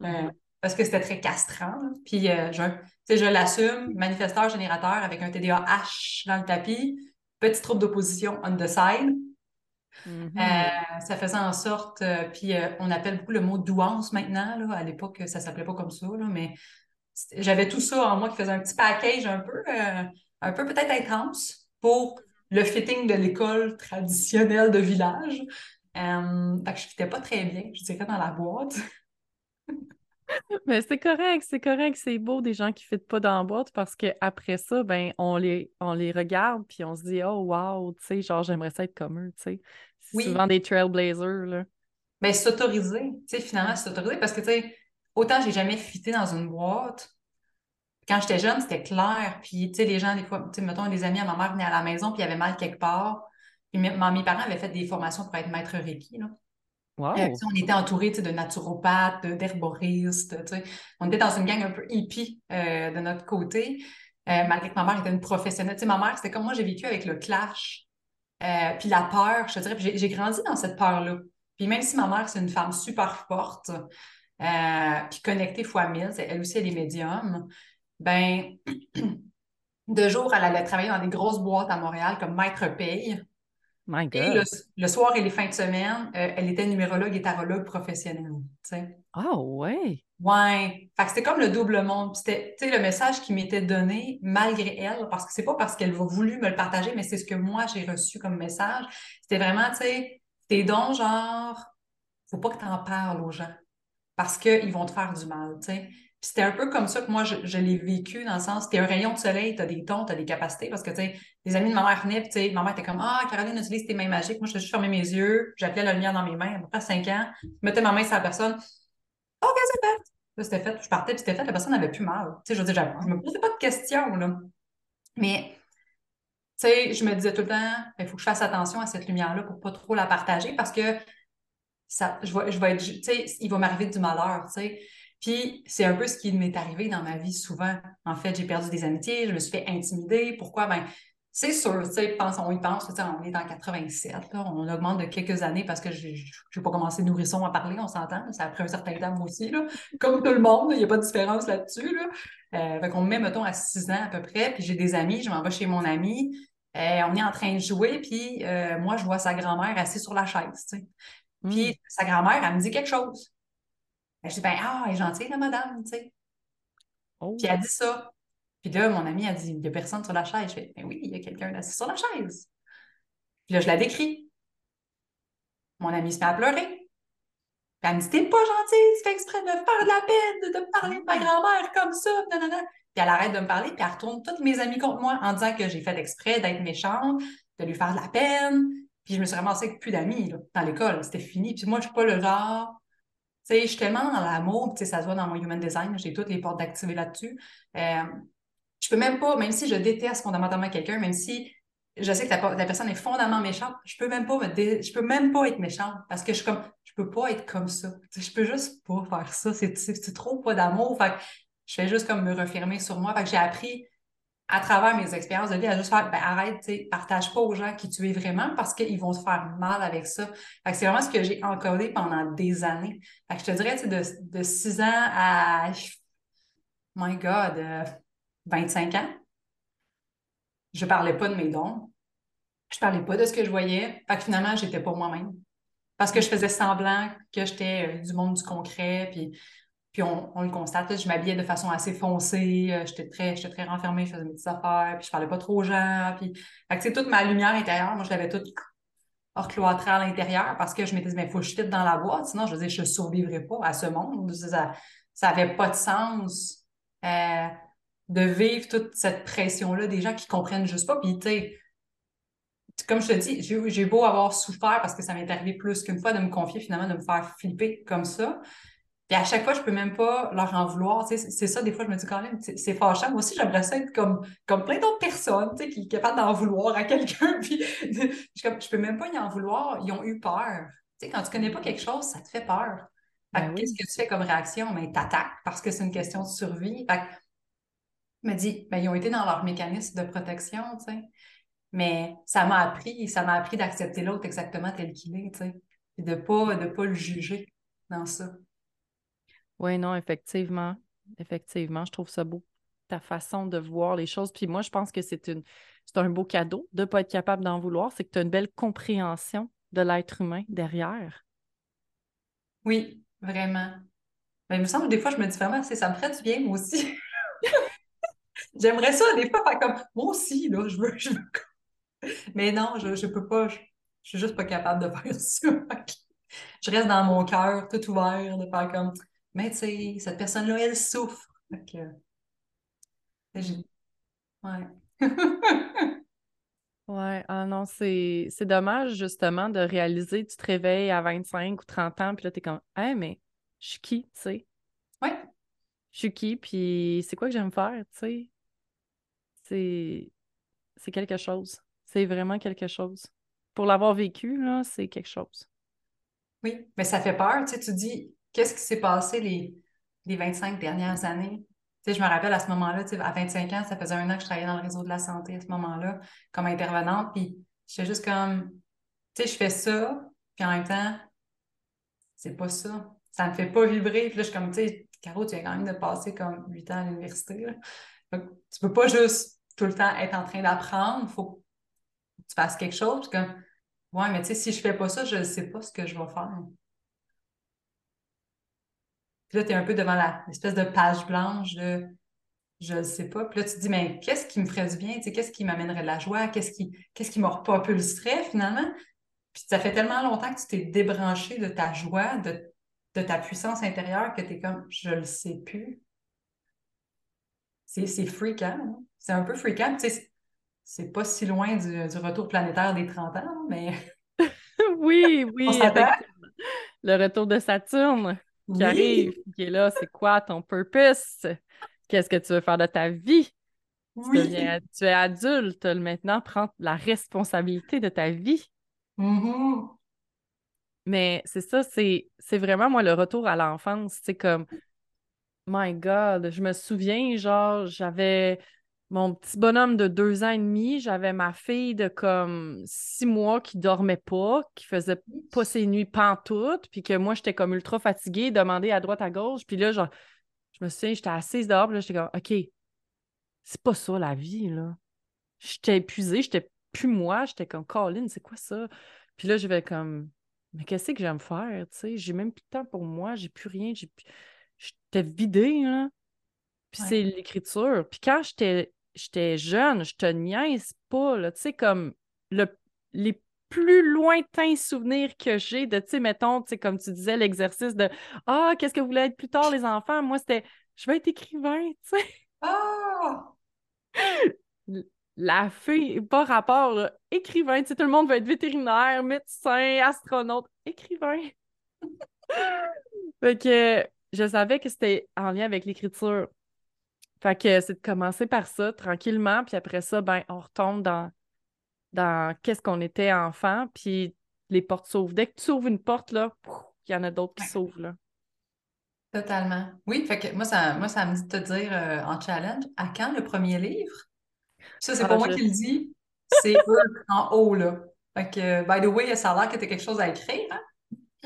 Euh, parce que c'était très castrant. Puis euh, je, je l'assume, manifesteur générateur avec un TDAH dans le tapis, petit trouble d'opposition on the side. Mm-hmm. Euh, ça faisait en sorte, euh, puis euh, on appelle beaucoup le mot douance maintenant. Là. À l'époque, ça s'appelait pas comme ça, là, mais j'avais tout ça en moi qui faisait un petit package un peu, un peu peut-être intense pour le fitting de l'école traditionnelle de village. Que je fitais pas très bien, je dirais, dans la boîte. Mais c'est correct, c'est correct, c'est beau des gens qui ne fitent pas dans la boîte parce qu'après ça, ben, on les, on les regarde puis on se dit Oh wow, tu sais, genre j'aimerais ça être comme eux, tu sais. C'est souvent des trailblazers, là. Mais ben, s'autoriser, tu sais, finalement, s'autoriser parce que, tu sais, autant j'ai jamais fité dans une boîte. Quand j'étais jeune, c'était clair. Puis, tu sais, les gens, des fois, tu sais, mettons, des amis à ma mère venaient à la maison puis il y avait mal quelque part. Puis mes, mes parents avaient fait des formations pour être maître Reiki, là. Euh, on était entouré de naturopathes, d'herboristes. On était dans une gang un peu hippie euh, de notre côté, euh, malgré que ma mère était une professionnelle. ma mère, c'était comme moi, j'ai vécu avec le clash, puis la peur, je te dirais. J'ai grandi dans cette peur-là. Puis même si ma mère, c'est une femme super forte, puis connectée fois mille, elle aussi, elle est médium, ben, de jour, elle allait travailler dans des grosses boîtes à Montréal comme maître paye. Le, soir et les fins de semaine, euh, elle était numérologue et tarologue professionnelle. Ah ouais? Ouais. Fait que c'était comme le double monde. C'était le message qui m'était donné malgré elle, parce que c'est pas parce qu'elle a voulu me le partager, mais c'est ce que moi j'ai reçu comme message. C'était vraiment, tu sais, tes dons, genre, faut pas que tu en parles aux gens parce qu'ils vont te faire du mal, sais c'était un peu comme ça que moi, je, l'ai vécu, dans le sens, t'es un rayon de soleil, t'as des tons, t'as des capacités, parce que, tu sais, les amis de ma mère venaient, tu sais, ma mère était comme, ah, Caroline utilise tes mains magiques. Moi, je juste fermer mes yeux, j'appelais la lumière dans mes mains, à peu près 5 ans, je mettais ma main sur la personne. OK, c'est fait? Là, c'était fait, je partais, puis c'était fait, la personne n'avait plus mal. Tu sais, je veux je me posais pas de questions, là. Mais, tu sais, je me disais tout le temps, il faut que je fasse attention à cette lumière-là pour pas trop la partager, parce que ça, je je vais tu sais, il va m'arriver du malheur, tu sais. Puis c'est un peu ce qui m'est arrivé dans ma vie souvent. En fait, j'ai perdu des amitiés, je me suis fait intimider. Pourquoi? Ben, c'est sûr, tu sais, on y pense, on est en 87, on augmente de quelques années parce que je n'ai pas commencé nourrisson à parler, on s'entend, ça a pris un certain temps moi aussi, là. comme tout le monde, il n'y a pas de différence là-dessus. Là. Euh, fait qu'on me met, mettons, à 6 ans à peu près, puis j'ai des amis, je m'en vais chez mon ami, euh, on est en train de jouer, puis euh, moi, je vois sa grand-mère assise sur la chaise. Puis hmm. sa grand-mère, elle me dit quelque chose. Ben, je dis, ben, ah, elle est gentille, la madame, tu sais. Oh. Puis elle dit ça. Puis là, mon amie a dit, il n'y a personne sur la chaise. Je fais, ben oui, il y a quelqu'un assis sur la chaise. Puis là, je la décris. Mon amie se met à pleurer. Puis elle me dit, t'es pas gentille, tu fais exprès de me faire de la peine, de, parler de ma grand-mère comme ça, Puis elle arrête de me parler, puis elle retourne toutes mes amies contre moi en disant que j'ai fait exprès d'être méchante, de lui faire de la peine. Puis je me suis ramassée avec plus d'amis dans l'école. C'était fini. Puis moi, je suis pas le genre sais, je suis tellement dans l'amour, tu sais, ça se voit dans mon human design, j'ai toutes les portes d'activer là-dessus. Euh, je peux même pas, même si je déteste fondamentalement quelqu'un, même si je sais que la, personne est fondamentalement méchante, je peux même pas me je peux même pas être méchante parce que je suis comme je peux pas être comme ça. je peux juste pas faire ça. C'est trop pas d'amour. Je fais juste comme me refermer sur moi. Fait que j'ai appris à travers mes expériences de vie, à juste faire, ben, arrête, partage pas aux gens qui tu es vraiment parce qu'ils vont se faire mal avec ça. C'est vraiment ce que j'ai encodé pendant des années. Fait que je te dirais, de, de 6 ans à, my God, 25 euh, ans, je parlais pas de mes dons. Je parlais pas de ce que je voyais. Fait que finalement, j'étais pas moi-même. Parce que je faisais semblant que j'étais euh, du monde du concret, puis puis on, le constate, je m'habillais de façon assez foncée, euh, j'étais très, très renfermée, je faisais mes petites affaires, puis je parlais pas trop aux gens. Puis, fait toute ma lumière intérieure, moi, je l'avais toute hors cloîtrée à l'intérieur parce que je m'étais dit, mais faut que je fitte dans la boîte, sinon, je veux dire, je ne survivrais pas à ce monde. Ça n'avait pas de sens euh, de vivre toute cette pression-là des gens qui comprennent juste pas. Puis, tu sais, comme je te dis, j'ai beau avoir souffert parce que ça m'est arrivé plus qu'une fois de me confier, finalement, de me faire flipper comme ça. Puis à chaque fois, je peux même pas leur en vouloir. C'est ça, des fois, je me dis quand même, c'est fâchant. Moi aussi, j'aimerais ça être comme, comme plein d'autres personnes qui sont capables d'en vouloir à quelqu'un. Puis je, comme, je peux même pas y en vouloir. Ils ont eu peur. sais, quand tu connais pas quelque chose, ça te fait peur. Ben qu'est-ce que tu fais comme réaction? Mais ben, t'attaques parce que c'est une question de survie. Fait me dit, ben, ils ont été dans leur mécanisme de protection, tu sais. Mais ça m'a appris, ça m'a appris d'accepter l'autre exactement tel qu'il est, tu sais. Et de pas, de pas le juger dans ça. Oui, non, effectivement. Effectivement, je trouve ça beau. Ta façon de voir les choses. Puis moi, je pense que c'est une c'est un beau cadeau de ne pas être capable d'en vouloir. C'est que tu as une belle compréhension de l'être humain derrière. Oui, vraiment. Mais il me semble que des fois, je me dis vraiment, ça me ferait du bien, moi aussi. J'aimerais ça, des fois, faire comme moi aussi, là, je veux. Je veux... Mais non, je, je peux pas. Je, je, suis juste pas capable de faire ça. je reste dans mon cœur, tout ouvert, de faire comme mais tu sais, cette personne-là, elle souffre. ouais. ouais, ah non, c'est dommage justement de réaliser, tu te réveilles à 25 ou 30 ans, puis là, t'es comme, hey, mais je suis qui, tu sais? Ouais. Je suis qui, puis c'est quoi que j'aime faire, tu sais? C'est c'est quelque chose. C'est vraiment quelque chose. Pour l'avoir vécu, là, c'est quelque chose. Oui, mais ça fait peur, tu sais, tu dis, qu'est-ce qui s'est passé les, les 25 dernières années? Je me rappelle à ce moment-là, à 25 ans, ça faisait un an que je travaillais dans le réseau de la santé à ce moment-là, comme intervenante, puis j'étais juste comme, tu sais, je fais ça, puis en même temps, c'est pas ça. Ça me fait pas vibrer. Puis là, je suis comme, tu sais, Caro, tu viens quand même de passer comme 8 ans à l'université. Tu peux pas juste tout le temps être en train d'apprendre. Il faut que tu fasses quelque chose. Puis comme, ouais, mais tu sais, si je fais pas ça, je sais pas ce que je vais faire. Puis là, tu es un peu devant l'espèce de page blanche de je ne sais pas. Puis là, tu te dis, mais qu'est-ce qui me ferait du bien? Qu'est-ce qui m'amènerait de la joie? Qu'est-ce qui, qu'est-ce qui me repropulserait finalement? Puis ça fait tellement longtemps que tu t'es débranché de ta joie, de, de ta puissance intérieure, que tu es comme, je le sais plus. C'est, c'est fréquent. Hein? C'est un peu fréquent. Tu sais, c'est pas si loin du, du, retour planétaire des 30 ans, mais. oui, oui, Le retour de Saturne qui arrive, qui est là, c'est quoi ton purpose? Qu'est-ce que tu veux faire de ta vie? Tu, es adulte, maintenant, prends la responsabilité de ta vie. Mm-hmm. Mais c'est ça, c'est vraiment, moi, le retour à l'enfance. C'est comme, my God, je me souviens, genre, j'avais mon petit bonhomme de deux ans et demi, j'avais ma fille de comme six mois qui dormait pas, qui faisait pas ses nuits pantoutes, puis que moi, j'étais comme ultra fatiguée, demandée à droite, à gauche. Puis là, genre, je me souviens, j'étais assise dehors, puis là, j'étais comme, OK, c'est pas ça la vie, là. J'étais épuisée, j'étais plus moi, j'étais comme, Colin, c'est quoi ça? Puis là, je vais comme, mais qu'est-ce que j'aime faire, tu sais? J'ai même plus de temps pour moi, j'ai plus rien, j'ai J'étais vidée, là. Puis c'est l'écriture. Puis quand j'étais j'étais jeune, je te niaise pas, là, tu sais, comme le, les plus lointains souvenirs que j'ai de, tu sais, mettons, tu sais, comme tu disais, l'exercice de Ah, qu'est-ce que vous voulez être plus tard, les enfants? Moi, c'était Je vais être écrivain, tu sais. Ah! La fille, pas rapport, écrivain, tu sais, tout le monde veut être vétérinaire, médecin, astronaute, écrivain. fait que je savais que c'était en lien avec l'écriture. Fait que c'est de commencer par ça tranquillement, puis après ça, ben, on retombe dans, dans qu'est-ce qu'on était enfant, puis les portes s'ouvrent. Dès que tu ouvres une porte, là, il y en a d'autres qui s'ouvrent. Là. Totalement. Oui, fait que moi, ça, moi, ça me dit de te dire euh, en challenge, à quand le premier livre? Ça, c'est ah, pas moi qui le dis, c'est eux en haut, là. Fait que, by the way, ça a l'air que tu as quelque chose à écrire, hein?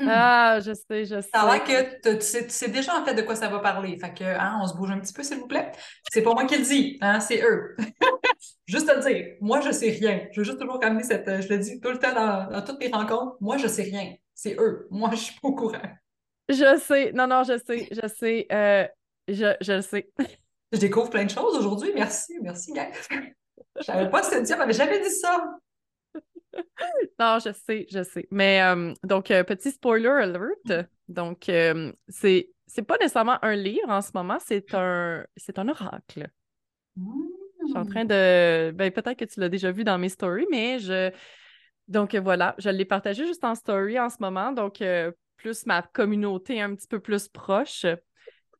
Hmm. Ah, je sais, je sais. Ça a l'air que tu sais, déjà en fait de quoi ça va parler. Fait que, hein, on se bouge un petit peu, s'il vous plaît. C'est pas moi qui le dis, hein, c'est eux. juste à dire, moi, je sais rien. Je veux juste toujours ramener cette. Je le dis tout le temps dans, toutes mes rencontres, moi, je sais rien. C'est eux. Moi, je suis pas au courant. Je sais. Non, non, je sais. Je sais. Euh, je, je le sais. je découvre plein de choses aujourd'hui. Merci. Merci, gars. Je savais pas si Cynthia m'avait jamais dit ça. non, je sais, je sais. Mais euh, donc, euh, petit spoiler alert. Donc, euh, c'est, c'est pas nécessairement un livre en ce moment, c'est un, c'est un oracle. Je suis en train de. Ben, peut-être que tu l'as déjà vu dans mes stories, mais je. Donc, voilà, je l'ai partagé juste en story en ce moment. Donc, plus ma communauté un petit peu plus proche.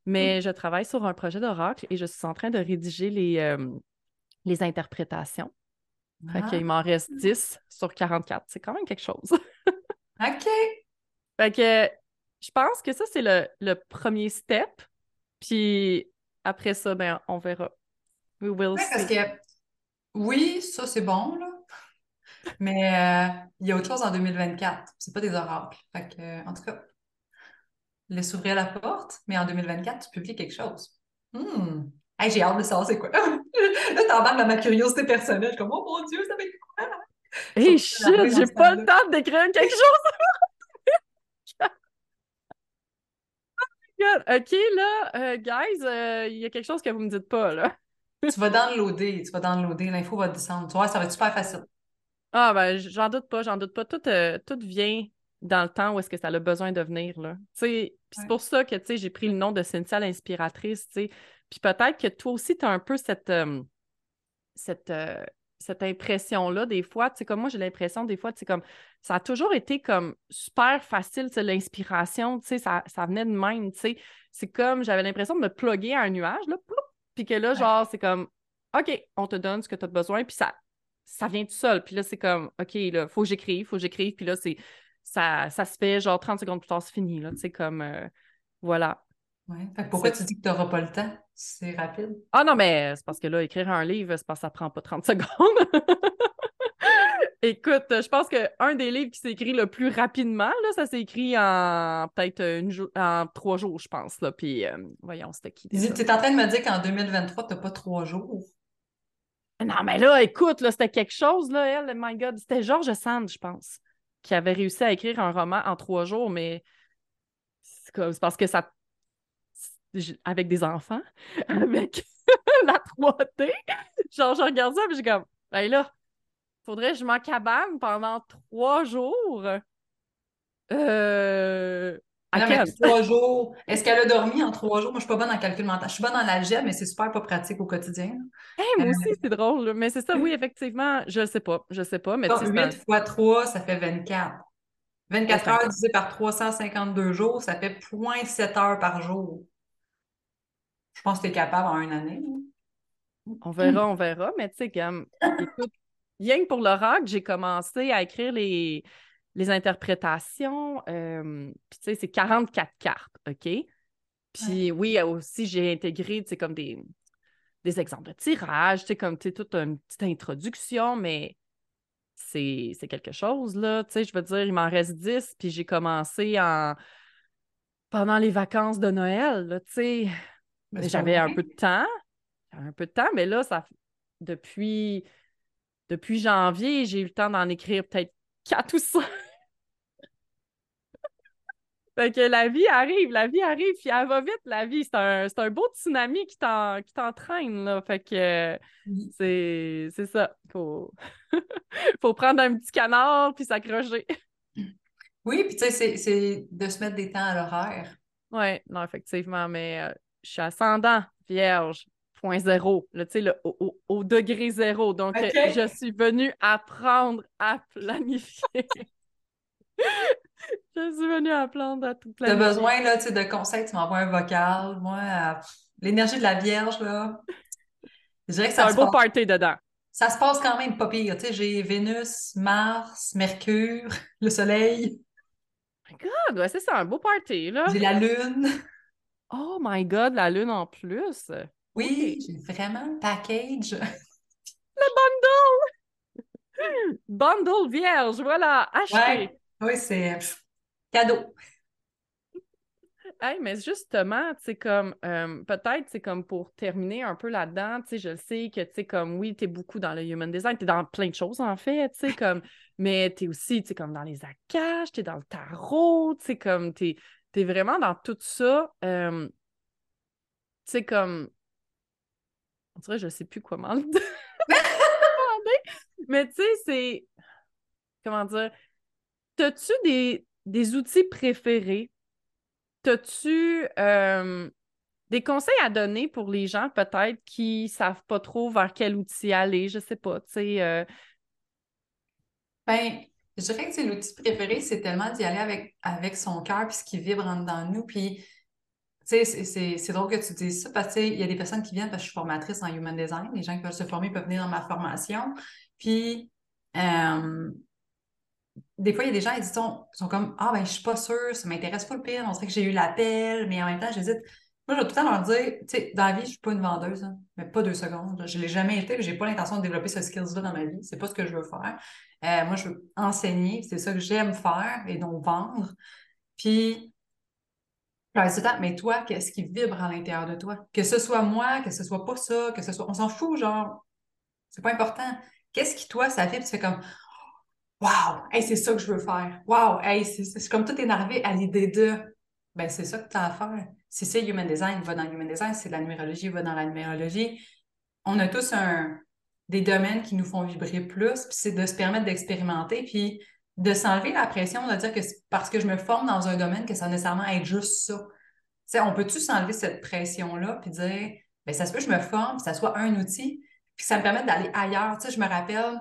Mais je travaille sur un projet d'oracle et je suis en train de rédiger les, euh, les interprétations. Fait Ah. qu'il m'en reste 10 sur 44. C'est quand même quelque chose. OK. Fait que je pense que ça, c'est le, le premier step. Puis après ça, ben, on verra. We will Ouais, parce see. que oui, ça c'est bon, là. Mais euh, il y a autre chose en 2024. C'est pas des oracles. Fait que, euh, en tout cas, laisse ouvrir la porte, mais en 2024, tu publies quelque chose. Hmm. Hey, j'ai hâte de savoir c'est quoi. Là, t'embarques dans ma curiosité personnelle. Je suis comme, oh mon Dieu, ça va être quoi? Hey Surtout la shit, j'ai pas le temps d'écrire quelque chose. OK, là, euh, guys, euh, il y a quelque chose que vous me dites pas, là. Tu vas downloader, tu vas downloader, l'info va descendre. Tu vois, ça va être super facile. Ah, ben, j'en doute pas, j'en doute pas. Tout, euh, tout vient dans le temps où est-ce que ça a besoin de venir, là. Tu c'est pour ça que, tu sais, j'ai pris le nom de Cynthia l'inspiratrice, tu sais. Puis peut-être que toi aussi, tu as un peu cette, cette, euh, cette impression-là, des fois. Tu sais, comme moi, j'ai l'impression, des fois, tu sais, comme, ça a toujours été comme super facile, tu sais, l'inspiration, tu sais, ça, ça venait de même, tu sais. C'est comme, j'avais l'impression de me plugger à un nuage, là, puis que là, genre, c'est comme, OK, on te donne ce que tu as besoin, puis ça, ça vient tout seul. Puis là, c'est comme, OK, là, faut que j'écrive, faut que j'écrive, puis là, c'est, ça, ça se fait, genre, 30 secondes plus tard, c'est fini, là, tu sais, comme, euh, voilà. Ouais. Fait que pourquoi tu dis que tu n'auras pas le temps? C'est rapide. Ah non, mais c'est parce que là, écrire un livre, c'est parce que ça prend pas 30 secondes. Écoute, je pense qu'un des livres qui s'est écrit le plus rapidement, là, ça s'est écrit en peut-être une en trois jours, je pense. Là. Puis, euh, voyons, c'était qui Tu es en train de me dire qu'en 2023, tu n'as pas trois jours. Non, mais là, écoute, là, c'était quelque chose, là, elle, my God. C'était George Sand, je pense, qui avait réussi à écrire un roman en trois jours, mais c'est parce que ça. Avec des enfants, avec la 3D. Genre, je regarde ça, puis j'ai comme, ben là, faudrait que je m'en cabane pendant trois jours. Euh. à Non, mais trois jours. Est-ce qu'elle a dormi en trois jours? Moi, je suis pas bonne en calcul mental. Je suis bonne en algèbre, mais c'est super pas pratique au quotidien. Hey, moi aussi, c'est drôle. Mais c'est ça, oui, effectivement, je sais pas. Je sais pas, mais un- 8 fois 3, ça fait 24. 24 Ouais, c'est heures divisé par 352 jours, ça fait 0.7 heures par jour. Je pense que tu es capable en une année. hein. On verra, on verra, mais tu sais, comme, écoute, rien que pour l'oracle, j'ai commencé à écrire les, les interprétations, euh, puis tu sais, c'est 44 cartes, OK? Puis oui, aussi, j'ai intégré, tu sais, comme des, des exemples de tirage, tu sais, comme, tu sais, toute une petite introduction, mais c'est quelque chose, là, tu sais, je veux dire, il m'en reste 10, puis j'ai commencé en... pendant les vacances de Noël, là, tu sais, j'avais un peu de temps, un peu de temps, mais là, ça depuis, depuis janvier, j'ai eu le temps d'en écrire peut-être quatre ou cinq. Fait que la vie arrive, la vie arrive, puis elle va vite, la vie. C'est un, c'est un beau tsunami qui t'en- qui t'entraîne, là. Fait que Oui. c'est c'est ça. Faut... Faut prendre un petit canard puis s'accrocher. Oui, puis tu sais, c'est- c'est de se mettre des temps à l'horaire. Ouais, non, effectivement, mais euh, je suis ascendant, vierge, point zéro, là, tu sais, le- au, au- au degré zéro. Donc, je suis venue apprendre à planifier. je suis venue apprendre à tout Tu as planifier. besoin là, tu sais, de conseils, tu m'envoies un vocal. Moi, euh, l'énergie de la Vierge, là, je dirais que C'est ça un se beau passe, party dedans. ça se passe quand même pas pire. Tu sais, j'ai Vénus, Mars, Mercure, le Soleil, God, ouais, c'est ça, un beau party, là. j'ai la Lune. Oh my God, la lune en plus. Oui, j'ai vraiment le package. Bundle vierge, voilà, acheté. Ouais, oui, c'est pff, cadeau. Hey, mais justement, tu comme, euh, peut-être, c'est comme pour terminer un peu là-dedans, tu sais, je le sais que, tu sais, comme, oui, tu es beaucoup dans le human design, tu es dans plein de choses, en fait, tu sais, comme, mais tu es aussi, tu sais, comme dans les akash, tu es dans le tarot, tu sais, comme, tu es, vraiment dans tout ça. tu sais, comme, on dirait, je sais plus comment le mais tu sais, c'est, comment dire, t'as-tu des, des outils préférés? T'as-tu des conseils à donner pour les gens peut-être qui savent pas trop vers quel outil aller? Je sais pas, tu sais. euh, Ben, je dirais que l'outil préféré, c'est tellement d'y aller avec, avec son cœur puis ce qui vibre en dedans de nous. Puis, tu sais, c'est drôle que tu dises ça parce qu'il y a des personnes qui viennent parce que je suis formatrice en human design. Les gens qui veulent se former peuvent venir dans ma formation. Puis, des fois, il y a des gens qui sont, sont comme Ah, ben, je suis pas sûre, ça m'intéresse pas le pire, on dirait que j'ai eu l'appel, mais en même temps, j'hésite. Moi, je vais tout le temps leur dire, tu sais, dans la vie, je suis pas une vendeuse, hein, mais pas deux secondes. Je l'ai jamais été, j'ai pas l'intention de développer ce skills-là dans ma vie. C'est pas ce que je veux faire. Euh, moi, je veux enseigner, c'est ça que j'aime faire et donc vendre. Puis, je tout temps, mais toi, qu'est-ce qui vibre à l'intérieur de toi? Que ce soit moi, que ce soit pas ça, que ce soit. On s'en fout, genre, c'est pas important. Qu'est-ce qui, toi, ça vibre? Tu fais comme, Wow, hey, c'est ça que je veux faire. Wow, hey, c'est comme tout énervé à l'idée de. Ben, c'est ça que tu as à faire. Si c'est Human Design, va dans Human Design. Si c'est la numérologie, va dans la numérologie. On a tous un, des domaines qui nous font vibrer plus, puis c'est de se permettre d'expérimenter, puis de s'enlever la pression de dire que parce que je me forme dans un domaine que ça va nécessairement être juste ça. on peut-tu s'enlever cette pression-là, puis dire, ben ça se peut que je me forme, que ça soit un outil, puis ça me permet d'aller ailleurs. Je me rappelle,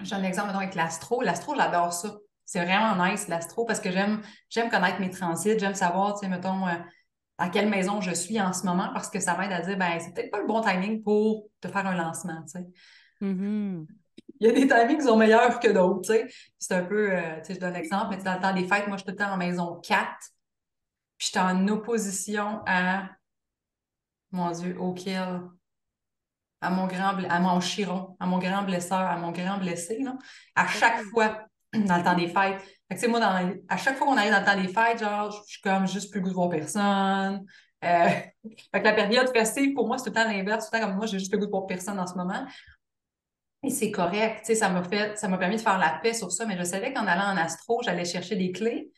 j'ai un exemple avec l'astro. L'astro, j'adore ça. C'est vraiment nice, l'astro, parce que j'aime j'aime connaître mes transits, j'aime savoir, tu sais, mettons, euh, à quelle maison je suis en ce moment, parce que ça m'aide à dire, ben, c'est peut-être pas le bon timing pour te faire un lancement, tu sais. Mm-hmm. Il y a des timings qui sont meilleurs que d'autres, tu sais. C'est un peu, euh, tu sais, je donne l'exemple, mais dans le temps des fêtes, moi, je suis tout le temps en maison 4, puis j'étais en opposition à, mon Dieu, auquel à mon grand à mon chiron, à mon grand blesseur, à mon grand blessé, là, à chaque fois dans le temps des fêtes. Fait moi, à chaque fois qu'on arrive dans le temps des fêtes, genre, je suis comme juste plus goût de voir personne. Euh, fait que la période festive, pour moi, c'est tout le temps l'inverse. Tout le temps comme moi, j'ai juste le goût de voir personne en ce moment. Et c'est correct. Ça m'a fait, ça m'a permis de faire la paix sur ça, mais je savais qu'en allant en astro, j'allais chercher des clés.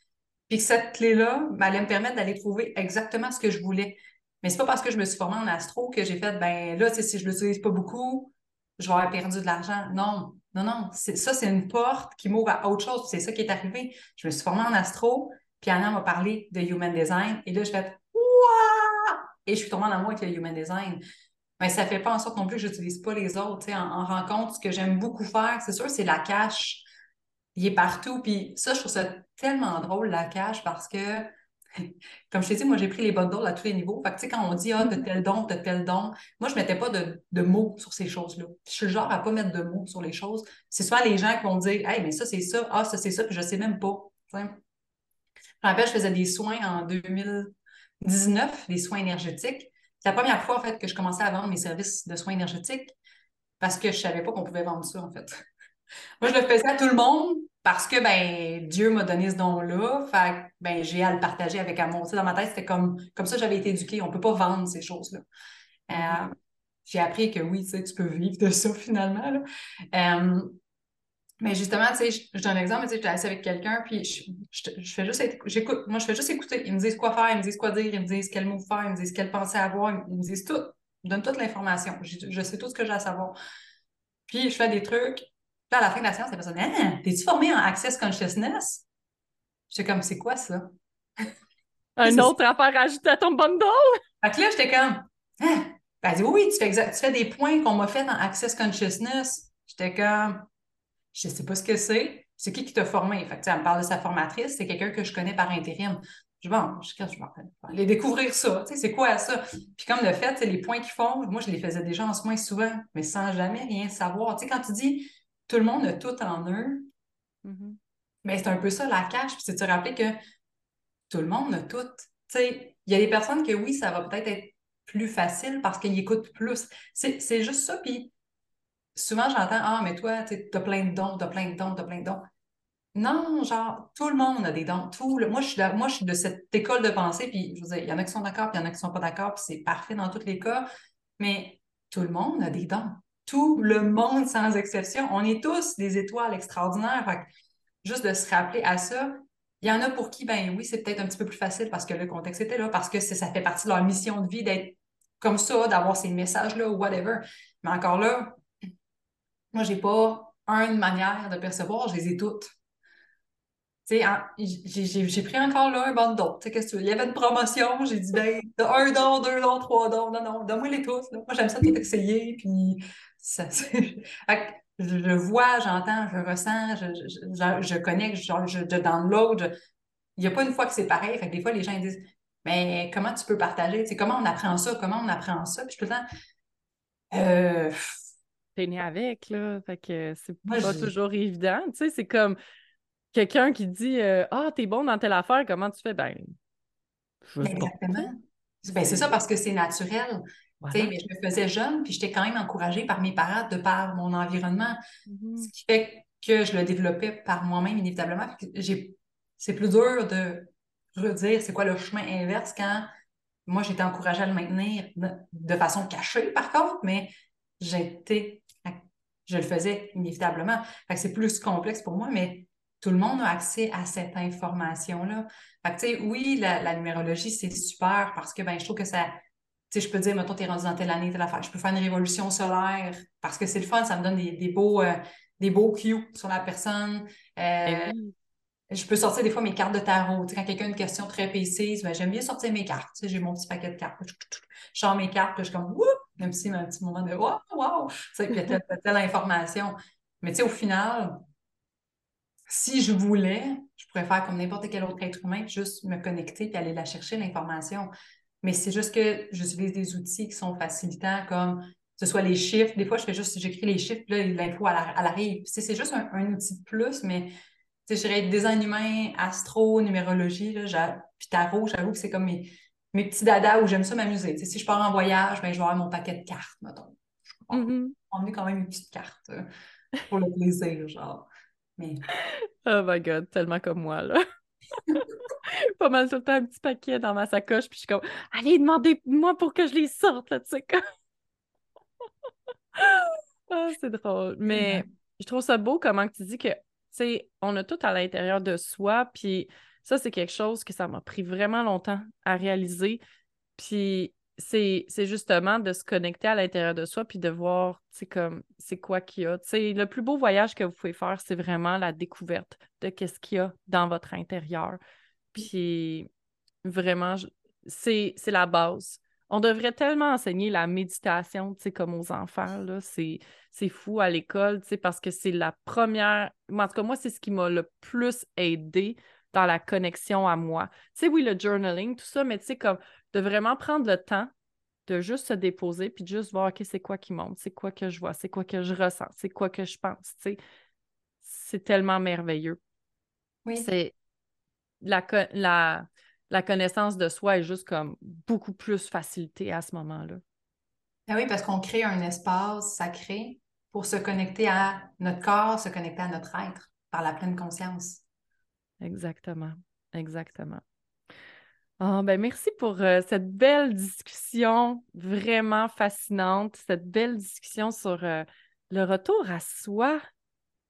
Puis que cette clé-là allait me permettre d'aller trouver exactement ce que je voulais. Mais c'est pas parce que je me suis formée en astro que j'ai fait, ben là, si je l'utilise pas beaucoup, je vais avoir perdu de l'argent. Non, non, non. Ça, c'est une porte qui m'ouvre à autre chose. C'est ça qui est arrivé. Je me suis formée en astro, puis Anna m'a parlé de Human Design, et là, je fais Wouah! Et je suis tombée en amour avec le Human Design. Mais ça fait pas en sorte non plus que j'utilise pas les autres. En, en rencontre, ce que j'aime beaucoup faire, c'est sûr, c'est la cache. Il est partout. Puis ça, je trouve ça tellement drôle, la cache, parce que comme je t'ai dit, moi, j'ai pris les doses à tous les niveaux. Fait que, tu sais, quand on dit, ah, de tel don, de tel don, moi, je ne mettais pas de, mots sur ces choses-là. Je suis le genre à ne pas mettre de mots sur les choses. C'est soit les gens qui vont dire, hey, mais ça, c'est ça, ah, ça, c'est ça, puis je ne sais même pas. Je me rappelle, je faisais des soins en 2019, des soins énergétiques. C'est la première fois, en fait, que je commençais à vendre mes services de soins énergétiques parce que je ne savais pas qu'on pouvait vendre ça, en fait. Moi, je le faisais à tout le monde, parce que ben Dieu m'a donné ce don-là, fait ben j'ai à le partager avec amour. dans ma tête, c'était comme, comme ça j'avais été éduquée. On peut pas vendre ces choses-là. Euh, j'ai appris que oui, tu peux vivre de ça finalement. Euh, mais justement, tu sais, je, donne un exemple, tu sais, j'étais assise avec quelqu'un, puis je, fais juste j'écoute, moi je fais juste écouter. Ils me disent quoi faire, ils me disent quoi dire, ils me disent quel mot faire, ils me disent quelle pensée avoir, ils me disent tout. Ils me donnent toute l'information. Je, sais tout ce que j'ai à savoir. Puis je fais des trucs, à la fin de la séance, la personne Ah, t'es-tu formé en Access Consciousness? J'étais comme, c'est quoi ça? Un autre affaire ajouter à ton bundle? Fait que là, j'étais comme, ah! Elle dit, oui, tu fais, tu fais des points qu'on m'a fait dans Access Consciousness. J'étais comme, je sais pas ce que c'est. C'est qui qui t'a formé? Fait que, elle me parle de sa formatrice, c'est quelqu'un que je connais par intérim. Je bon, je, je aller découvrir ça. Tu sais, c'est quoi ça? Puis comme de fait, les points qu'ils font, moi, je les faisais déjà en soins souvent, mais sans jamais rien savoir. Tu sais, quand tu dis tout le monde a tout en eux. Mm-hmm. Mais c'est un peu ça la cache. Puis c'est de se rappeler que tout le monde a tout? il y a des personnes que oui, ça va peut-être être plus facile parce qu'ils écoutent plus. C'est juste ça. Puis souvent, j'entends Ah, mais toi, tu as plein de dons, tu as plein de dons, tu as plein de dons. Non, genre, tout le monde a des dons. Tout moi, je suis de, moi, je suis de cette école de pensée, puis je vous il y en a qui sont d'accord, puis il y en a qui sont pas d'accord, puis c'est parfait dans tous les cas, mais tout le monde a des dons tout le monde sans exception. On est tous des étoiles extraordinaires. juste de se rappeler à ça, il y en a pour qui, ben oui, c'est peut-être un petit peu plus facile parce que le contexte était là, parce que ça fait partie de leur mission de vie d'être comme ça, d'avoir ces messages-là ou whatever. Mais encore là, moi, j'ai pas une manière de percevoir, je les ai toutes. J'ai pris encore là un que tu Il y avait une promotion, j'ai dit, ben, un don, deux dons, trois dons. Non, non, donne-moi les tous. Moi, j'aime ça tout essayer. Puis ça, je, vois, j'entends, je ressens, je, je, je connecte, je, je, download. Il n'y a pas une fois que c'est pareil. Fait que des fois, les gens ils disent Mais comment tu peux partager? Comment on apprend ça? Comment on apprend ça? Puis je tout le temps. Euh... T'es né avec, là. Fait que c'est pas toujours évident. Tu sais, c'est comme quelqu'un qui dit euh, Ah, t'es bon dans telle affaire, comment tu fais? Ben, Exactement. Ben, c'est ça parce que c'est naturel. Mais je me faisais jeune, puis j'étais quand même encouragée par mes parents, de par mon environnement. Mm-hmm. Ce qui fait que je le développais par moi-même, inévitablement. C'est plus dur de redire c'est quoi le chemin inverse quand moi j'étais encouragée à le maintenir de, façon cachée, par contre, mais j'étais. Je le faisais inévitablement. c'est plus complexe pour moi, mais tout le monde a accès à cette information-là. Fait oui, la, numérologie, c'est super parce que ben, je trouve que ça. Tu sais, je peux dire, mettons, t'es rendu dans telle année, telle affaire. Je peux faire une révolution solaire parce que c'est le fun, ça me donne des, beaux, euh, des beaux cues sur la personne. Euh, ben je peux sortir des fois mes cartes de tarot. Quand quelqu'un a une question très précise, ben, j'aime bien sortir mes cartes. J'ai mon petit paquet de cartes. Je sors mes cartes, puis je suis comme, wouh! Même si un petit moment de, wow, wow! Tu sais, puis telle, telle information. Mais tu sais, au final, si je voulais, je pourrais faire comme n'importe quel autre être humain, juste me connecter et aller la chercher, l'information. Mais c'est juste que j'utilise des outils qui sont facilitants, comme ce soit les chiffres. Des fois, je fais juste, j'écris les chiffres, là, l'info, à l'arrive. C'est juste un, outil de plus, mais je dirais design humain, astro, numérologie, là, puis tarot, j'avoue que c'est comme mes, mes petits dadas où j'aime ça m'amuser. Si je pars en voyage, ben, je vais avoir mon paquet de cartes, mettons. Je vais mm-hmm. quand même une petite carte euh, pour le plaisir, genre. Oh my god, tellement comme moi, là. pas mal tout le temps un petit paquet dans ma sacoche, puis je suis comme, allez, demandez-moi pour que je les sorte, là, tu sais, ah, c'est drôle. Mais je trouve ça beau comment tu dis que, tu sais, on a tout à l'intérieur de soi, puis ça, c'est quelque chose que ça m'a pris vraiment longtemps à réaliser. Puis c'est justement de se connecter à l'intérieur de soi puis de voir comme c'est quoi qu'il y a. le plus beau voyage que vous pouvez faire, c'est vraiment la découverte de qu'est-ce qu'il y a dans votre intérieur. Puis vraiment, c'est la base. On devrait tellement enseigner la méditation, comme aux enfants, là. C'est fou à l'école, parce que c'est la première... En tout cas, moi, c'est ce qui m'a le plus aidé dans la connexion à moi. Tu sais, oui, le journaling, tout ça, mais tu sais, comme de vraiment prendre le temps de juste se déposer puis de juste voir, OK, c'est quoi qui monte, c'est quoi que je vois, c'est quoi que je ressens, c'est quoi que je pense, tu sais. C'est tellement merveilleux. Oui. C'est la, la, la connaissance de soi est juste comme beaucoup plus facilitée à ce moment-là. Ah oui, parce qu'on crée un espace sacré pour se connecter à notre corps, se connecter à notre être par la pleine conscience. Exactement, exactement. Oh, ben merci pour euh, cette belle discussion vraiment fascinante, cette belle discussion sur euh, le retour à soi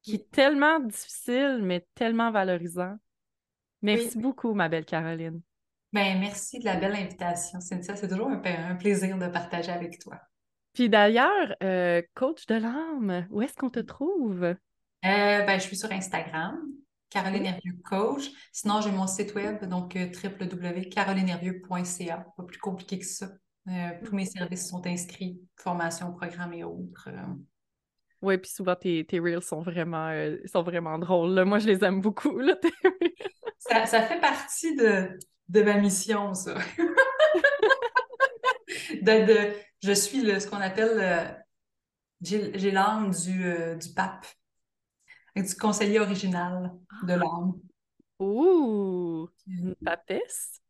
qui est tellement difficile, mais tellement valorisant. Merci beaucoup, ma belle Caroline. Ben, merci de la belle invitation, Cynthia. C'est toujours un, plaisir de partager avec toi. Puis d'ailleurs, euh, coach de l'âme, où est-ce qu'on te trouve? ben, je suis sur Instagram, Caroline Hervieux Coach. Sinon, j'ai mon site web, donc euh, www.carolinehervieux.ca. Pas plus compliqué que ça. Euh, tous mes services sont inscrits, formation, programme et autres. Euh. Oui, puis souvent tes, tes reels sont vraiment, sont vraiment drôles. Moi, je les aime beaucoup. Là, ça, ça, fait partie de, de ma mission, ça. de, je suis le, ce qu'on appelle j'ai l'âme du, du pape du conseiller original de l'âme. Ouh! Une papesse?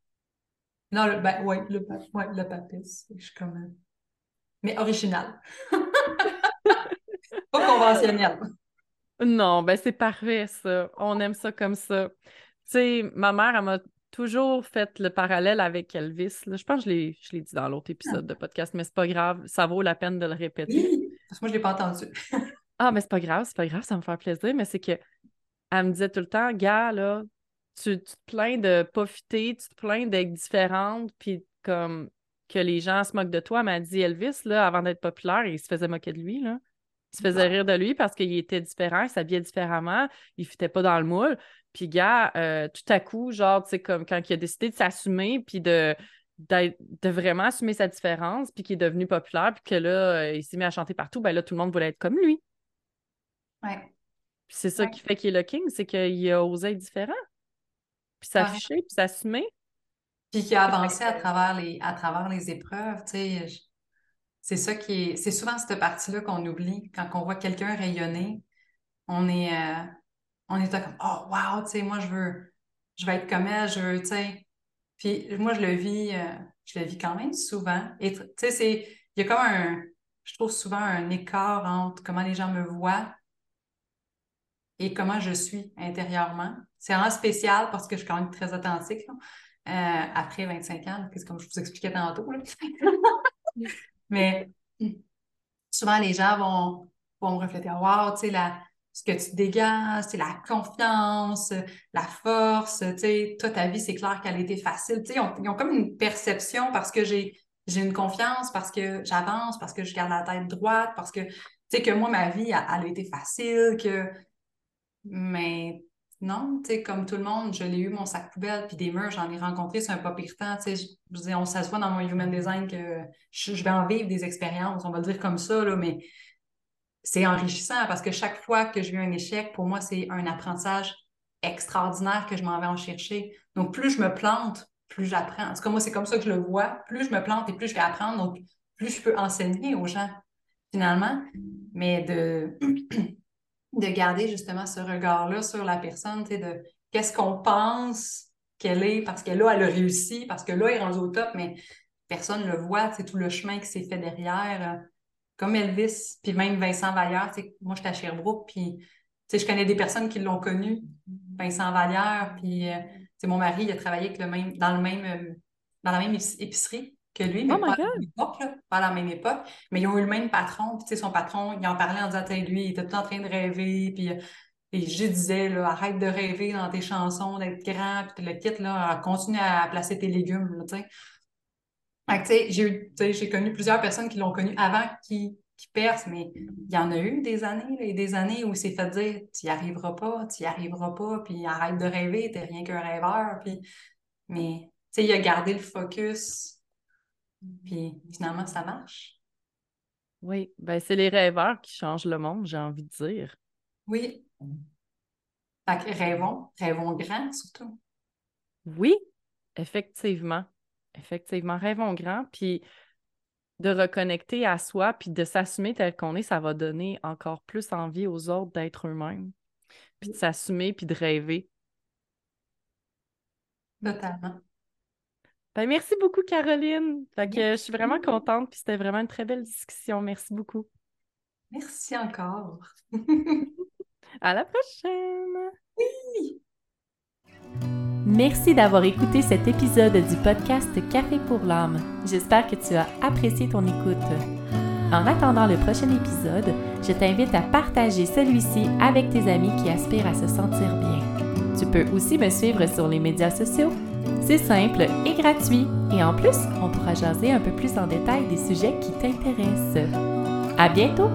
Non, le, ben, oui, le, ouais, le papesse. Je suis comme. Euh, mais original. Pas conventionnel. Non, ben c'est parfait, ça. On aime ça comme ça. Tu sais, ma mère, elle m'a toujours fait le parallèle avec Elvis. Je pense que je l'ai dit dans l'autre épisode de podcast, mais c'est pas grave. Ça vaut la peine de le répéter. parce que moi, je l'ai pas entendu. Ah, mais c'est pas grave, c'est pas grave, ça me fait plaisir, mais c'est que elle me disait tout le temps, gars, là, tu, te plains de pas fitter, tu te plains d'être différente, puis comme que les gens se moquent de toi. Elle m'a dit Elvis, là, avant d'être populaire, il se faisait moquer de lui, là. Il se faisait rire de lui parce qu'il était différent, il s'habillait différemment, il fitait pas dans le moule. Puis, gars, euh, tout à coup, genre, tu sais, comme quand il a décidé de s'assumer, puis de, de vraiment assumer sa différence, puis qu'il est devenu populaire, puis que là, euh, il s'est mis à chanter partout, ben là, tout le monde voulait être comme lui. Ouais. c'est ça Ouais. qui fait qu'il est le king, c'est qu'il a osé être différent. Puis s'afficher, puis s'assumer. Puis qui a avancé à travers les, à travers les épreuves, tu sais. je- C'est ça qui est. C'est souvent cette partie-là qu'on oublie. Quand on voit quelqu'un rayonner, on est, euh, on est comme Oh wow, tu sais, moi je veux, je veux être comme elle, je veux, tu sais. Puis moi, je le vis, euh, je le vis quand même souvent. Et tu sais, c'est. Il y a comme un. Je trouve souvent un écart entre comment les gens me voient et comment je suis intérieurement. C'est vraiment spécial parce que je suis quand même très authentique. Euh, après 25 ans, comme je vous expliquais tantôt. Mais souvent, les gens vont, vont me refléter Wow, tu sais, ce que tu dégages, c'est la confiance, la force, tu sais, toi, ta vie, c'est clair qu'elle a été facile. Tu sais, ils ont, comme une perception parce que j'ai j'ai une confiance, parce que j'avance, parce que je garde la tête droite, parce que, tu sais, que moi, ma vie, elle a été facile, que. Mais non, tu sais, comme tout le monde, je l'ai eu mon sac poubelle, puis des murs, j'en ai rencontré sur un pas pire temps, tu sais, je, je on voit dans mon human design que je, je vais en vivre des expériences, on va le dire comme ça, là, mais c'est enrichissant parce que chaque fois que je vis un échec, pour moi, c'est un apprentissage extraordinaire que je m'en vais en chercher. Donc, plus je me plante, plus j'apprends. En tout cas, moi, c'est comme ça que je le vois. Plus je me plante et plus je vais apprendre, donc plus je peux enseigner aux gens, finalement. Mais de, de garder justement ce regard-là sur la personne, de qu'est-ce qu'on pense qu'elle est, parce que là, elle a réussi, parce que là, elle est rendue au top, mais personne ne le voit, c'est tout le chemin qui s'est fait derrière. euh, Comme Elvis, puis même Vincent sais, moi, j'étais à Sherbrooke, puis je connais des personnes qui l'ont connu, Vincent Vallière, puis euh, mon mari, il a travaillé avec le même, dans, le même, euh, dans la même épic- épicerie que lui, mais Oh pas à la même époque, là, pas à la même époque. Mais ils ont eu le même patron, puis tu sais, son patron, il en parlait en disant, lui, il était tout en train de rêver, puis euh, et je disais, là, arrête de rêver dans tes chansons, d'être grand, puis le kit, là, continue à placer tes légumes, tu sais. J'ai connu plusieurs personnes qui l'ont connu avant qui, qui percent, mais il y en a eu des années là, et des années où il s'est fait dire tu n'y arriveras pas, tu n'y arriveras pas, puis arrête de rêver, t'es rien qu'un rêveur. Puis... Mais tu sais, il a gardé le focus, puis finalement, ça marche. Oui, ben c'est les rêveurs qui changent le monde, j'ai envie de dire. Oui. Fait que rêvons, rêvons grand surtout. Oui, effectivement. Effectivement, rêvons grand, puis de reconnecter à soi, puis de s'assumer tel qu'on est, ça va donner encore plus envie aux autres d'être eux-mêmes, puis de s'assumer, puis de rêver. Totalement. Ben, merci beaucoup, Caroline. Fait que je suis vraiment contente, puis c'était vraiment une très belle discussion. Merci beaucoup. Merci encore. À la prochaine! Oui. Merci d'avoir écouté cet épisode du podcast Café pour l'âme. J'espère que tu as apprécié ton écoute. En attendant le prochain épisode, je t'invite à partager celui-ci avec tes amis qui aspirent à se sentir bien. Tu peux aussi me suivre sur les médias sociaux. C'est simple et gratuit. Et en plus, on pourra jaser un peu plus en détail des sujets qui t'intéressent. À bientôt!